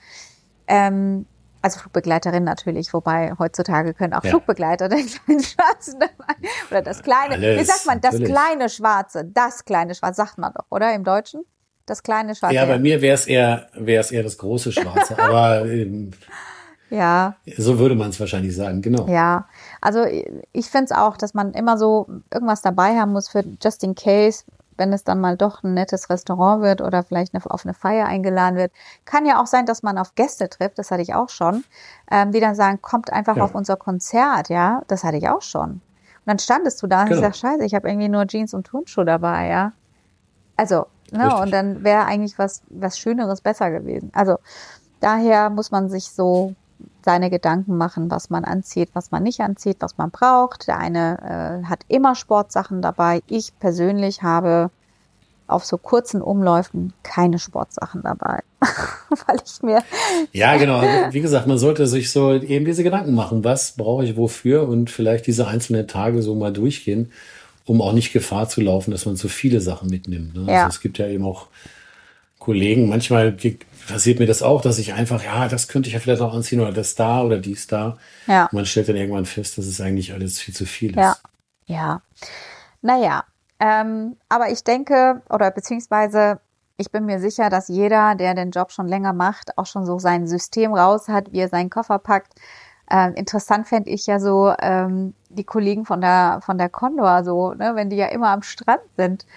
ähm, also Flugbegleiterin natürlich, wobei heutzutage können auch ja. Flugbegleiter den kleinen Schwarzen dabei oder das kleine, Alles, wie sagt man, das natürlich. kleine Schwarze, das kleine Schwarze, sagt man doch, oder im Deutschen? Das kleine Schwarze. Ja, bei mir wäre es eher, wäre es eher das große Schwarze, aber ähm, ja. So würde man es wahrscheinlich sagen, genau. Ja, also ich finde es auch, dass man immer so irgendwas dabei haben muss für just in case, wenn es dann mal doch ein nettes Restaurant wird oder vielleicht auf eine Feier eingeladen wird. Kann ja auch sein, dass man auf Gäste trifft, das hatte ich auch schon, ähm, die dann sagen, kommt einfach ja. auf unser Konzert, ja, das hatte ich auch schon. Und dann standest du da und genau. ich sag, scheiße, ich habe irgendwie nur Jeans und Turnschuhe dabei, ja. Also, ne, Richtig. und dann wäre eigentlich was, was Schöneres besser gewesen. Also, daher muss man sich so seine Gedanken machen, was man anzieht, was man nicht anzieht, was man braucht. Der eine äh, hat immer Sportsachen dabei. Ich persönlich habe auf so kurzen Umläufen keine Sportsachen dabei, weil ich mir ja genau. Also, wie gesagt, man sollte sich so eben diese Gedanken machen, was brauche ich wofür und vielleicht diese einzelnen Tage so mal durchgehen, um auch nicht Gefahr zu laufen, dass man zu viele Sachen mitnimmt. Ne? Ja. Also es gibt ja eben auch Kollegen, manchmal passiert mir das auch, dass ich einfach, ja, das könnte ich ja vielleicht auch anziehen oder das da oder dies da. Ja. Und man stellt dann irgendwann fest, dass es eigentlich alles viel zu viel ist. Ja, ja. Naja, ähm, aber ich denke, oder beziehungsweise ich bin mir sicher, dass jeder, der den Job schon länger macht, auch schon so sein System raus hat, wie er seinen Koffer packt. Ähm, interessant fände ich ja so ähm, die Kollegen von der von der Condor, so, ne, wenn die ja immer am Strand sind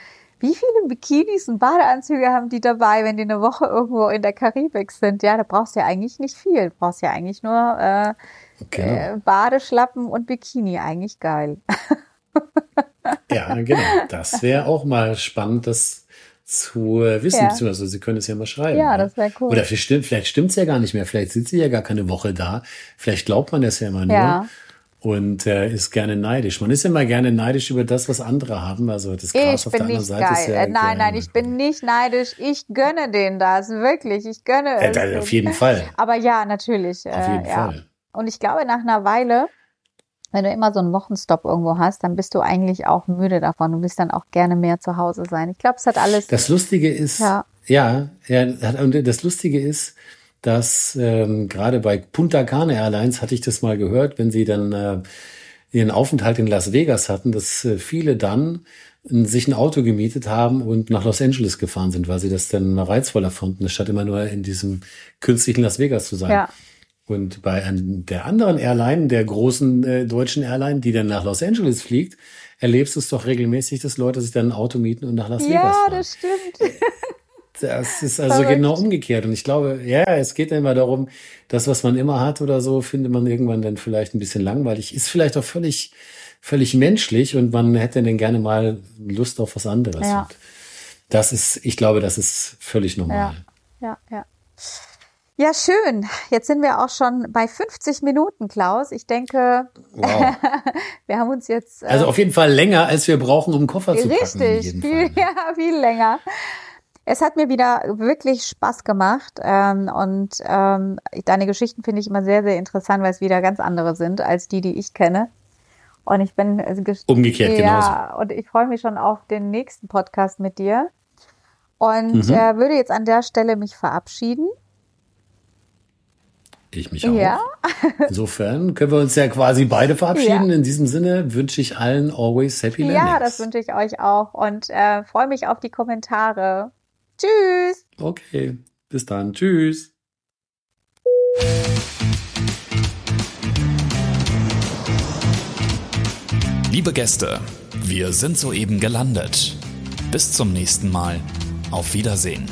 wie viele Bikinis und Badeanzüge haben die dabei, wenn die eine Woche irgendwo in der Karibik sind? Ja, da brauchst du ja eigentlich nicht viel. Du brauchst ja eigentlich nur äh, genau. äh, Badeschlappen und Bikini. Eigentlich geil. ja, genau. Das wäre auch mal spannend, das zu äh, wissen, ja. beziehungsweise Sie können es ja mal schreiben. Ja, das wäre cool. Oder vielleicht, stimmt es ja gar nicht mehr. Vielleicht sind Sie ja gar keine Woche da. Vielleicht glaubt man das ja immer nur. Ja und äh, ist gerne neidisch. Man ist immer gerne neidisch über das, was andere haben. Also das Gras ich auf der anderen Seite geil. ist ja. Äh, nein, nein, ich bin nicht neidisch. Ich gönne denen das wirklich. Ich gönne es. Äh, auf jeden Fall. Aber ja, natürlich. Auf jeden äh, Fall. Ja. Und ich glaube, nach einer Weile, wenn du immer so einen Wochenstopp irgendwo hast, dann bist du eigentlich auch müde davon. Du willst dann auch gerne mehr zu Hause sein. Ich glaube, es hat alles. Das Lustige ist, ja, ja, ja und das Lustige ist, dass ähm, gerade bei Punta Cana Airlines hatte ich das mal gehört, wenn sie dann äh, ihren Aufenthalt in Las Vegas hatten, dass äh, viele dann äh, sich ein Auto gemietet haben und nach Los Angeles gefahren sind, weil sie das dann reizvoller fanden, statt immer nur in diesem künstlichen Las Vegas zu sein. Ja. Und bei der anderen Airline, der großen äh, deutschen Airline, die dann nach Los Angeles fliegt, erlebst du es doch regelmäßig, dass Leute sich dann ein Auto mieten und nach Las Vegas fahren. Ja, das stimmt. Das ist also Verrückt. genau umgekehrt. Und ich glaube, ja, es geht immer darum, das, was man immer hat oder so, findet man irgendwann dann vielleicht ein bisschen langweilig. Ist vielleicht auch völlig, völlig menschlich und man hätte dann gerne mal Lust auf was anderes. Ja. Und das ist, ich glaube, das ist völlig normal. Ja, ja, ja. Ja, schön. Jetzt sind wir auch schon bei 50 Minuten, Klaus. Ich denke, wow. wir haben uns jetzt. Äh, also auf jeden Fall länger, als wir brauchen, um Koffer zu packen. Richtig, viel, ja, viel länger. Es hat mir wieder wirklich Spaß gemacht ähm, und ähm, deine Geschichten finde ich immer sehr, sehr interessant, weil es wieder ganz andere sind als die, die ich kenne. Und ich bin äh, umgekehrt ja, genauso. und ich freue mich schon auf den nächsten Podcast mit dir und mhm. äh, würde jetzt an der Stelle mich verabschieden. Ich mich auch. Ja. Insofern können wir uns ja quasi beide verabschieden. Ja. In diesem Sinne wünsche ich allen always happy Landings. Ja, das wünsche ich euch auch und äh, freue mich auf die Kommentare. Tschüss. Okay, bis dann. Tschüss. Liebe Gäste, wir sind soeben gelandet. Bis zum nächsten Mal. Auf Wiedersehen.